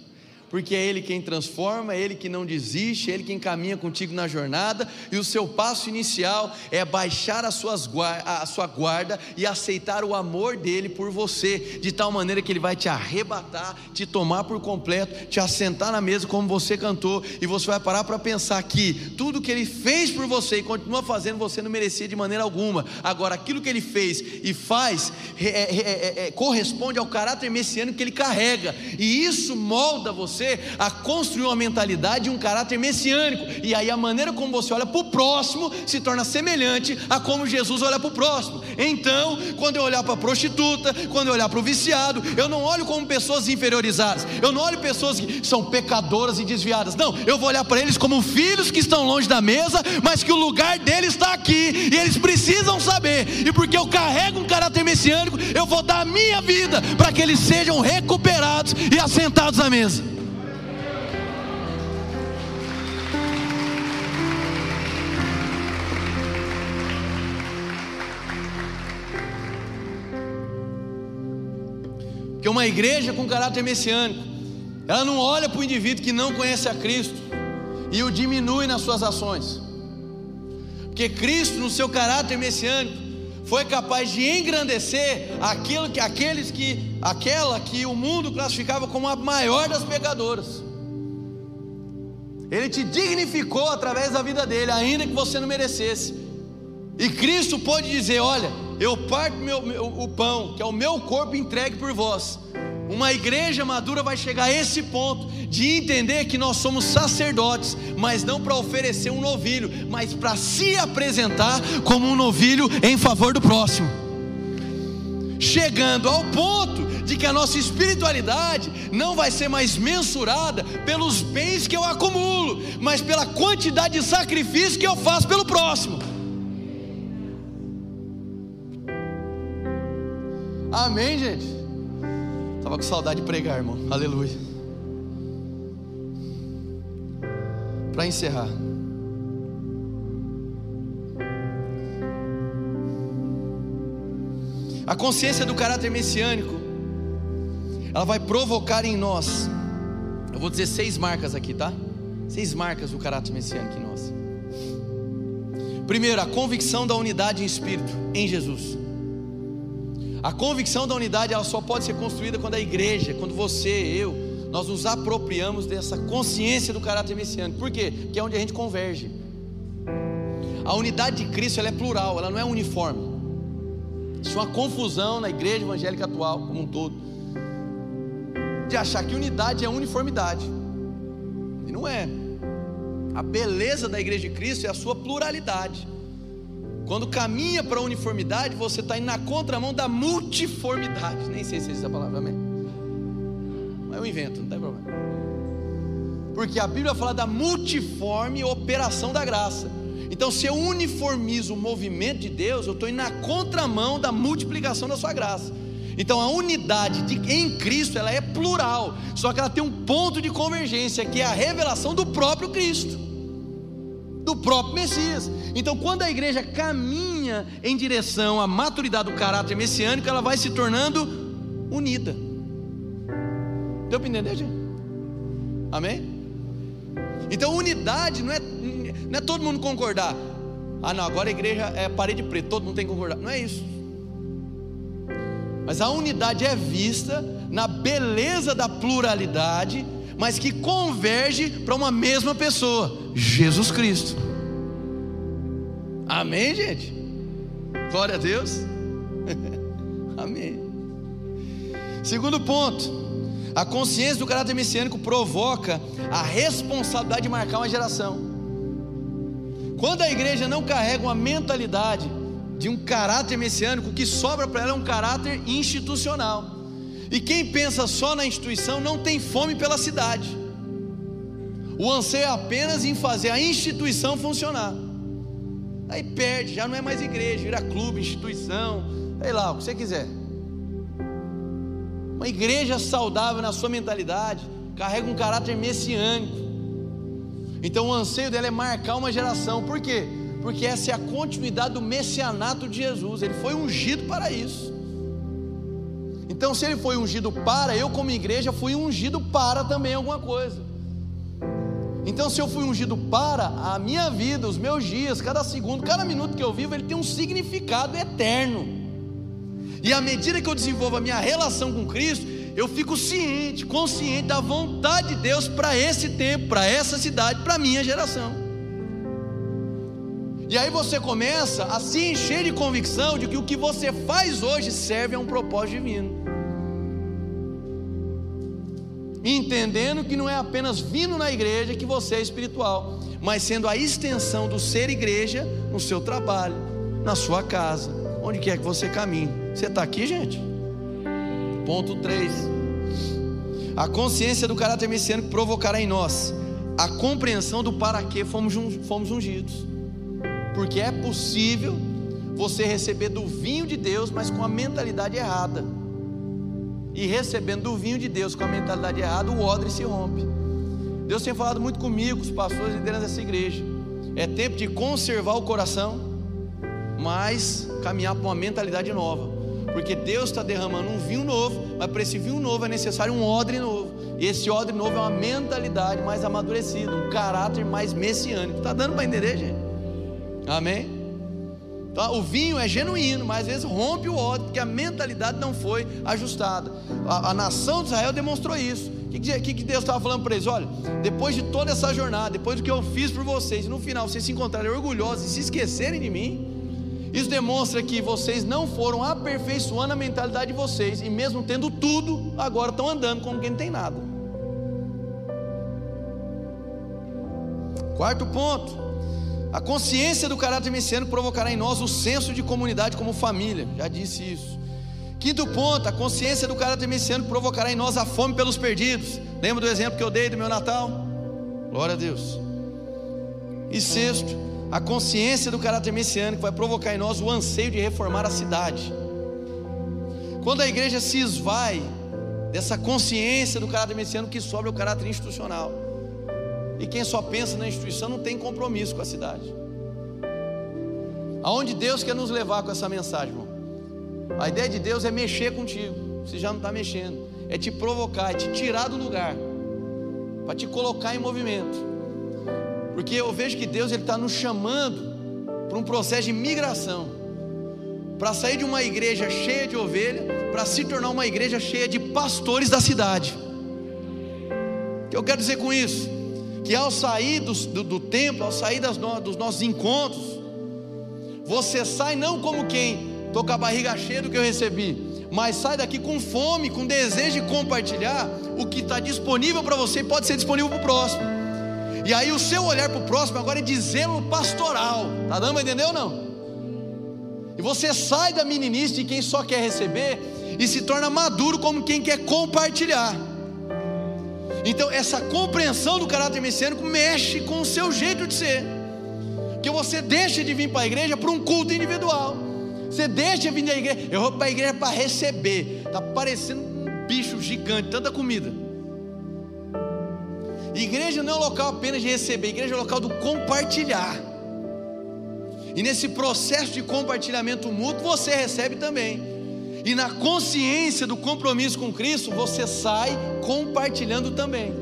porque é Ele quem transforma, é Ele que não desiste, é Ele quem caminha contigo na jornada, e o seu passo inicial é baixar as suas, a sua guarda e aceitar o amor dele por você, de tal maneira que Ele vai te arrebatar, te tomar por completo, te assentar na mesa como você cantou, e você vai parar para pensar que tudo que Ele fez por você e continua fazendo, você não merecia de maneira alguma. Agora, aquilo que Ele fez e faz é, é, é, é corresponde ao caráter messiânico que Ele carrega, e isso molda você você a construir uma mentalidade e um caráter messiânico. E aí a maneira como você olha para o próximo se torna semelhante a como Jesus olha para o próximo. Então, quando eu olhar para a prostituta, quando eu olhar para o viciado, eu não olho como pessoas inferiorizadas. Eu não olho pessoas que são pecadoras e desviadas. Não, eu vou olhar para eles como filhos que estão longe da mesa, mas que o lugar deles está aqui e eles precisam saber. E porque eu carrego um caráter messiânico, eu vou dar a minha vida para que eles sejam recuperados e assentados à mesa. Uma igreja com caráter messiânico, ela não olha para o indivíduo que não conhece a Cristo e o diminui nas suas ações. Porque Cristo, no seu caráter messiânico, foi capaz de engrandecer aquilo que aqueles que aquela que o mundo classificava como a maior das pecadoras. Ele te dignificou através da vida dele, ainda que você não merecesse. E Cristo pode dizer: Olha, eu parto meu, meu, o pão, que é o meu corpo entregue por vós. Uma igreja madura vai chegar a esse ponto de entender que nós somos sacerdotes, mas não para oferecer um novilho, mas para se apresentar como um novilho em favor do próximo. Chegando ao ponto de que a nossa espiritualidade não vai ser mais mensurada pelos bens que eu acumulo, mas pela quantidade de sacrifício que eu faço pelo próximo. Amém, gente? Estava com saudade de pregar, irmão. Aleluia. Para encerrar. A consciência do caráter messiânico, ela vai provocar em nós, eu vou dizer seis marcas aqui, tá? Seis marcas do caráter messiânico em nós. Primeiro, a convicção da unidade em espírito em Jesus. A convicção da unidade ela só pode ser construída quando a igreja, quando você, eu, nós nos apropriamos dessa consciência do caráter messiânico. Por quê? Porque é onde a gente converge. A unidade de Cristo ela é plural, ela não é uniforme. Isso é uma confusão na igreja evangélica atual, como um todo, de achar que unidade é uniformidade. E não é. A beleza da igreja de Cristo é a sua pluralidade. Quando caminha para a uniformidade, você está indo na contramão da multiformidade. Nem sei se é essa palavra, amém? Mas eu invento, não tem problema. Porque a Bíblia fala da multiforme operação da graça. Então, se eu uniformizo o movimento de Deus, eu estou indo na contramão da multiplicação da sua graça. Então, a unidade de, em Cristo ela é plural, só que ela tem um ponto de convergência, que é a revelação do próprio Cristo do próprio Messias. Então, quando a igreja caminha em direção à maturidade do caráter messiânico, ela vai se tornando unida. Deu para entender, gente? Amém? Então, unidade não é, não é todo mundo concordar. Ah, não, agora a igreja é parede preta, todo mundo tem que concordar. Não é isso. Mas a unidade é vista na beleza da pluralidade mas que converge para uma mesma pessoa, Jesus Cristo. Amém, gente? Glória a Deus. <laughs> Amém. Segundo ponto, A consciência do caráter messiânico provoca a responsabilidade de marcar uma geração. Quando a igreja não carrega uma mentalidade de um caráter messiânico, o que sobra para ela é um caráter institucional. E quem pensa só na instituição não tem fome pela cidade. O anseio é apenas em fazer a instituição funcionar. Aí perde, já não é mais igreja, vira clube, instituição, sei lá, o que você quiser. Uma igreja saudável na sua mentalidade carrega um caráter messiânico. Então o anseio dela é marcar uma geração. Por quê? Porque essa é a continuidade do messianato de Jesus. Ele foi ungido para isso. Então, se ele foi ungido para, eu como igreja fui ungido para também alguma coisa. Então, se eu fui ungido para, a minha vida, os meus dias, cada segundo, cada minuto que eu vivo, ele tem um significado eterno. E à medida que eu desenvolvo a minha relação com Cristo, eu fico ciente, consciente da vontade de Deus para esse tempo, para essa cidade, para a minha geração. E aí você começa a se encher de convicção de que o que você faz hoje serve a um propósito divino. Entendendo que não é apenas vindo na igreja que você é espiritual, mas sendo a extensão do ser igreja no seu trabalho, na sua casa, onde quer que você caminhe. Você está aqui, gente? Ponto 3. A consciência do caráter messiânico provocará em nós a compreensão do para que fomos, fomos ungidos. Porque é possível você receber do vinho de Deus, mas com a mentalidade errada. E recebendo do vinho de Deus com a mentalidade errada, o odre se rompe. Deus tem falado muito comigo, os pastores liderantes dessa igreja. É tempo de conservar o coração, mas caminhar para uma mentalidade nova. Porque Deus está derramando um vinho novo, mas para esse vinho novo é necessário um odre novo. E esse odre novo é uma mentalidade mais amadurecida, um caráter mais messiânico. Está dando para entender, gente? Amém? Então, o vinho é genuíno, mas às vezes rompe o odre, porque a mentalidade não foi ajustada. A, a nação de Israel demonstrou isso. O que, que, que Deus estava falando para eles? Olha, depois de toda essa jornada, depois do que eu fiz por vocês, no final vocês se encontrarem orgulhosos e se esquecerem de mim, isso demonstra que vocês não foram aperfeiçoando a mentalidade de vocês, e mesmo tendo tudo, agora estão andando como quem não tem nada. Quarto ponto: a consciência do caráter messiânico provocará em nós o senso de comunidade como família. Já disse isso. Quinto ponto: a consciência do caráter messiânico provocará em nós a fome pelos perdidos. Lembra do exemplo que eu dei do meu Natal? Glória a Deus. E sexto, a consciência do caráter messiânico vai provocar em nós o anseio de reformar a cidade. Quando a igreja se esvai dessa consciência do caráter messiânico que sobra o caráter institucional. E quem só pensa na instituição não tem compromisso com a cidade. Aonde Deus quer nos levar com essa mensagem, irmão? A ideia de Deus é mexer contigo. Você já não está mexendo. É te provocar, é te tirar do lugar. Para te colocar em movimento. Porque eu vejo que Deus está nos chamando para um processo de migração. Para sair de uma igreja cheia de ovelha, para se tornar uma igreja cheia de pastores da cidade. O que eu quero dizer com isso? Que ao sair do, do, do templo, ao sair no, dos nossos encontros, você sai não como quem estou com a barriga cheia do que eu recebi, mas sai daqui com fome, com desejo de compartilhar o que está disponível para você e pode ser disponível para o próximo. E aí o seu olhar para o próximo agora é de zelo pastoral. Tá dando para entender ou não? E você sai da meninice de quem só quer receber e se torna maduro como quem quer compartilhar. Então essa compreensão do caráter messiânico mexe com o seu jeito de ser. Que você deixa de vir para a igreja para um culto individual. Você deixa de vir da igreja. Eu vou para a igreja para receber. Tá parecendo um bicho gigante, tanta comida. Igreja não é um local apenas de receber, igreja é um local do compartilhar. E nesse processo de compartilhamento mútuo, você recebe também. E na consciência do compromisso com Cristo, você sai compartilhando também.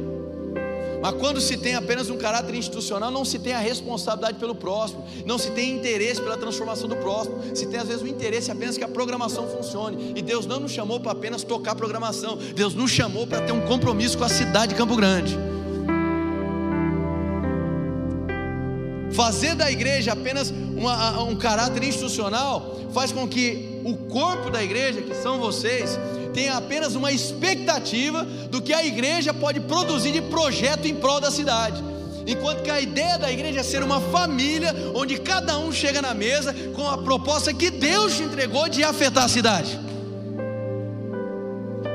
Mas quando se tem apenas um caráter institucional, não se tem a responsabilidade pelo próximo, não se tem interesse pela transformação do próximo, se tem às vezes o interesse apenas que a programação funcione. E Deus não nos chamou para apenas tocar programação, Deus nos chamou para ter um compromisso com a cidade de Campo Grande. Fazer da igreja apenas uma, um caráter institucional faz com que o corpo da igreja, que são vocês, tem apenas uma expectativa do que a igreja pode produzir de projeto em prol da cidade. Enquanto que a ideia da igreja é ser uma família onde cada um chega na mesa com a proposta que Deus te entregou de afetar a cidade.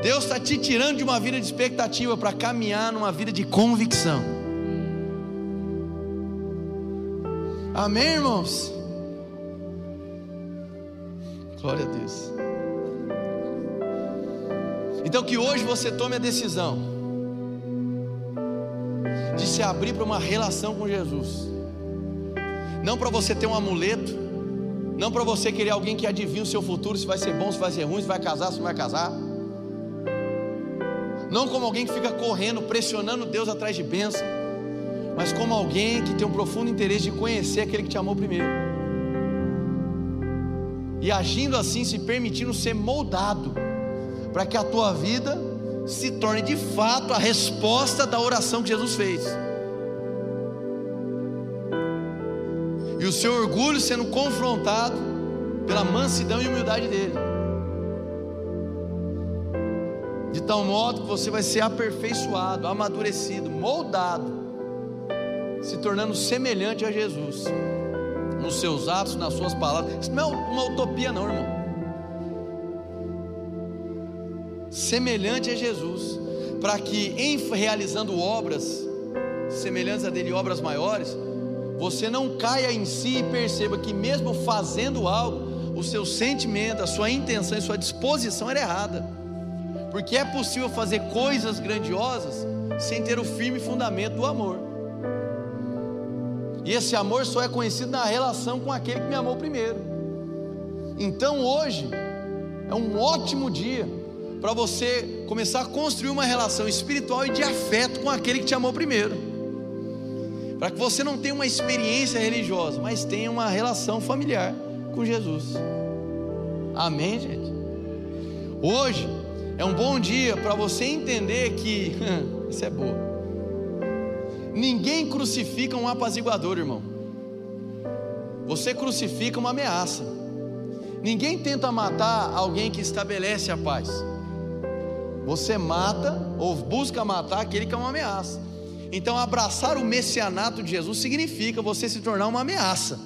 Deus está te tirando de uma vida de expectativa para caminhar numa vida de convicção. Amém, irmãos? Glória a Deus. Então que hoje você tome a decisão de se abrir para uma relação com Jesus. Não para você ter um amuleto, não para você querer alguém que adivinhe o seu futuro, se vai ser bom, se vai ser ruim, se vai casar, se não vai casar. Não como alguém que fica correndo, pressionando Deus atrás de bênção, mas como alguém que tem um profundo interesse de conhecer aquele que te amou primeiro e agindo assim, se permitindo ser moldado, para que a tua vida se torne de fato a resposta da oração que Jesus fez. E o seu orgulho sendo confrontado pela mansidão e humildade dele. De tal modo que você vai ser aperfeiçoado, amadurecido, moldado, se tornando semelhante a Jesus nos seus atos, nas suas palavras. Isso não é uma utopia, não, irmão. Semelhante a Jesus, para que em realizando obras semelhantes a dele, obras maiores, você não caia em si e perceba que mesmo fazendo algo, o seu sentimento, a sua intenção e sua disposição era errada. Porque é possível fazer coisas grandiosas sem ter o firme fundamento do amor. E esse amor só é conhecido na relação com aquele que me amou primeiro. Então hoje é um ótimo dia para você começar a construir uma relação espiritual e de afeto com aquele que te amou primeiro. Para que você não tenha uma experiência religiosa, mas tenha uma relação familiar com Jesus. Amém, gente? Hoje é um bom dia para você entender que <laughs> isso é bom Ninguém crucifica um apaziguador, irmão. Você crucifica uma ameaça. Ninguém tenta matar alguém que estabelece a paz. Você mata ou busca matar aquele que é uma ameaça. Então, abraçar o messianato de Jesus significa você se tornar uma ameaça.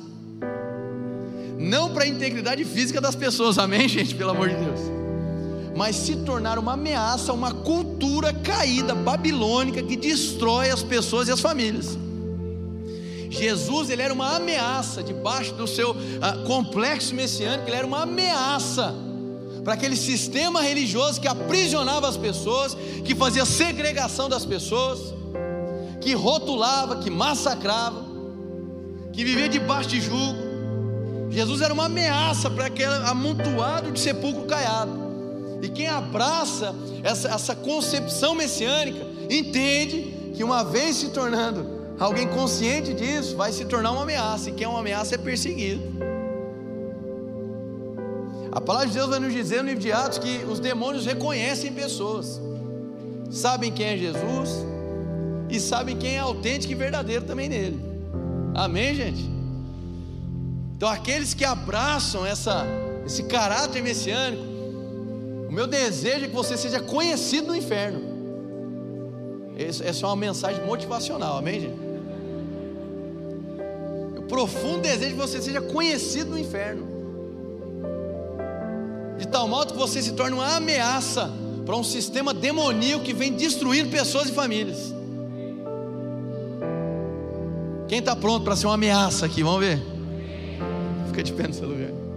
Não para a integridade física das pessoas, amém, gente? Pelo amor de Deus mas se tornar uma ameaça a uma cultura caída babilônica que destrói as pessoas e as famílias. Jesus ele era uma ameaça debaixo do seu uh, complexo messiânico, ele era uma ameaça para aquele sistema religioso que aprisionava as pessoas, que fazia segregação das pessoas, que rotulava, que massacrava, que vivia debaixo de jugo. Jesus era uma ameaça para aquele amontoado de sepulcro caiado. E quem abraça essa, essa concepção messiânica, entende que uma vez se tornando alguém consciente disso, vai se tornar uma ameaça, e quem é uma ameaça é perseguido. A palavra de Deus vai nos dizer no livro de Atos que os demônios reconhecem pessoas, sabem quem é Jesus e sabem quem é autêntico e verdadeiro também nele. Amém, gente? Então, aqueles que abraçam essa, esse caráter messiânico, o meu desejo é que você seja conhecido no inferno. Essa é uma mensagem motivacional, amém, gente? O profundo desejo é que você seja conhecido no inferno. De tal modo que você se torne uma ameaça para um sistema demoníaco que vem destruindo pessoas e famílias. Quem está pronto para ser uma ameaça aqui? Vamos ver. Fica de pé no seu lugar.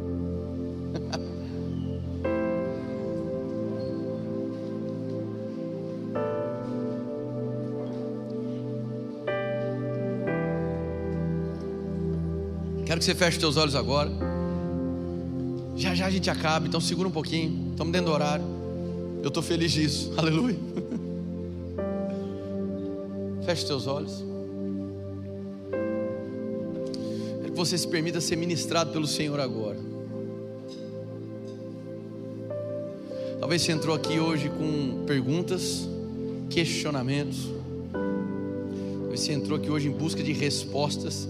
Que você feche os seus olhos agora. Já já a gente acaba, então segura um pouquinho. Estamos dentro do horário. Eu estou feliz disso. <laughs> Aleluia. Feche os seus olhos. Quero que você se permita ser ministrado pelo Senhor agora. Talvez você entrou aqui hoje com perguntas, questionamentos. Talvez você entrou aqui hoje em busca de respostas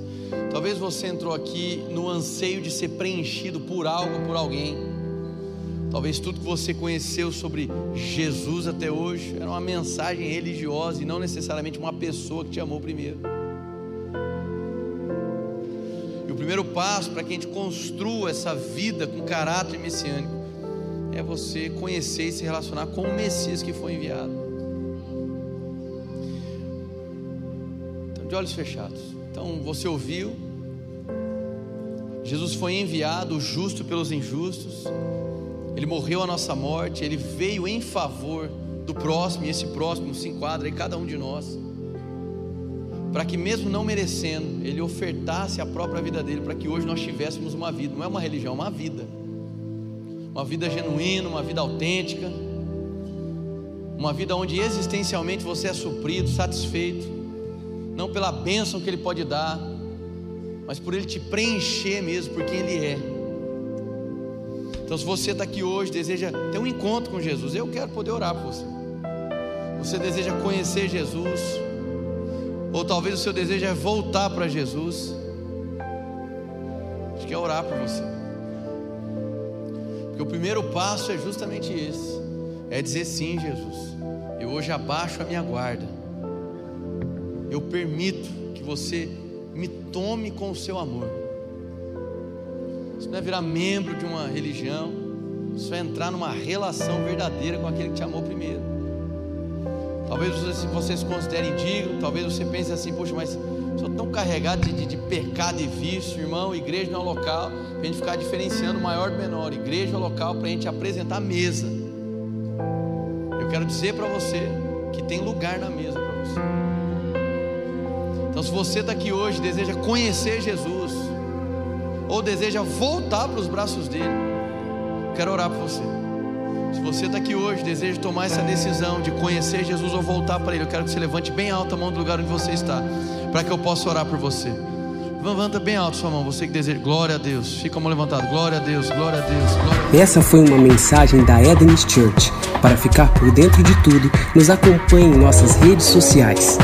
Talvez você entrou aqui no anseio de ser preenchido por algo, por alguém. Talvez tudo que você conheceu sobre Jesus até hoje era uma mensagem religiosa e não necessariamente uma pessoa que te amou primeiro. E o primeiro passo para que a gente construa essa vida com caráter messiânico é você conhecer e se relacionar com o Messias que foi enviado. Então, de olhos fechados. Então, você ouviu. Jesus foi enviado, justo pelos injustos. Ele morreu a nossa morte, ele veio em favor do próximo, e esse próximo se enquadra em cada um de nós. Para que, mesmo não merecendo, ele ofertasse a própria vida dele, para que hoje nós tivéssemos uma vida, não é uma religião, é uma vida. Uma vida genuína, uma vida autêntica, uma vida onde existencialmente você é suprido, satisfeito, não pela bênção que ele pode dar, mas por ele te preencher mesmo, por quem ele é. Então, se você está aqui hoje, deseja ter um encontro com Jesus, eu quero poder orar por você. Você deseja conhecer Jesus, ou talvez o seu desejo é voltar para Jesus. A gente quer orar por você. Porque o primeiro passo é justamente esse: é dizer sim, Jesus. Eu hoje abaixo a minha guarda. Eu permito que você me tome com o seu amor. Isso não é virar membro de uma religião. Isso é entrar numa relação verdadeira com aquele que te amou primeiro. Talvez você, você se considere indigno, talvez você pense assim, poxa, mas sou tão carregado de, de, de pecado e vício, irmão. Igreja não é local para a gente ficar diferenciando maior do menor. Igreja é local para a gente apresentar a mesa. Eu quero dizer para você que tem lugar na mesa para você. Então, se você está aqui hoje deseja conhecer Jesus, ou deseja voltar para os braços dele, quero orar por você. Se você está aqui hoje, deseja tomar essa decisão de conhecer Jesus ou voltar para Ele, eu quero que você levante bem alto a mão do lugar onde você está, para que eu possa orar por você. Levanta bem alto sua mão, você que deseja. Glória a Deus. Fica a mão levantada. Glória a Deus, glória a Deus. Glória a Deus. Essa foi uma mensagem da Eden's Church. Para ficar por dentro de tudo, nos acompanhe em nossas redes sociais.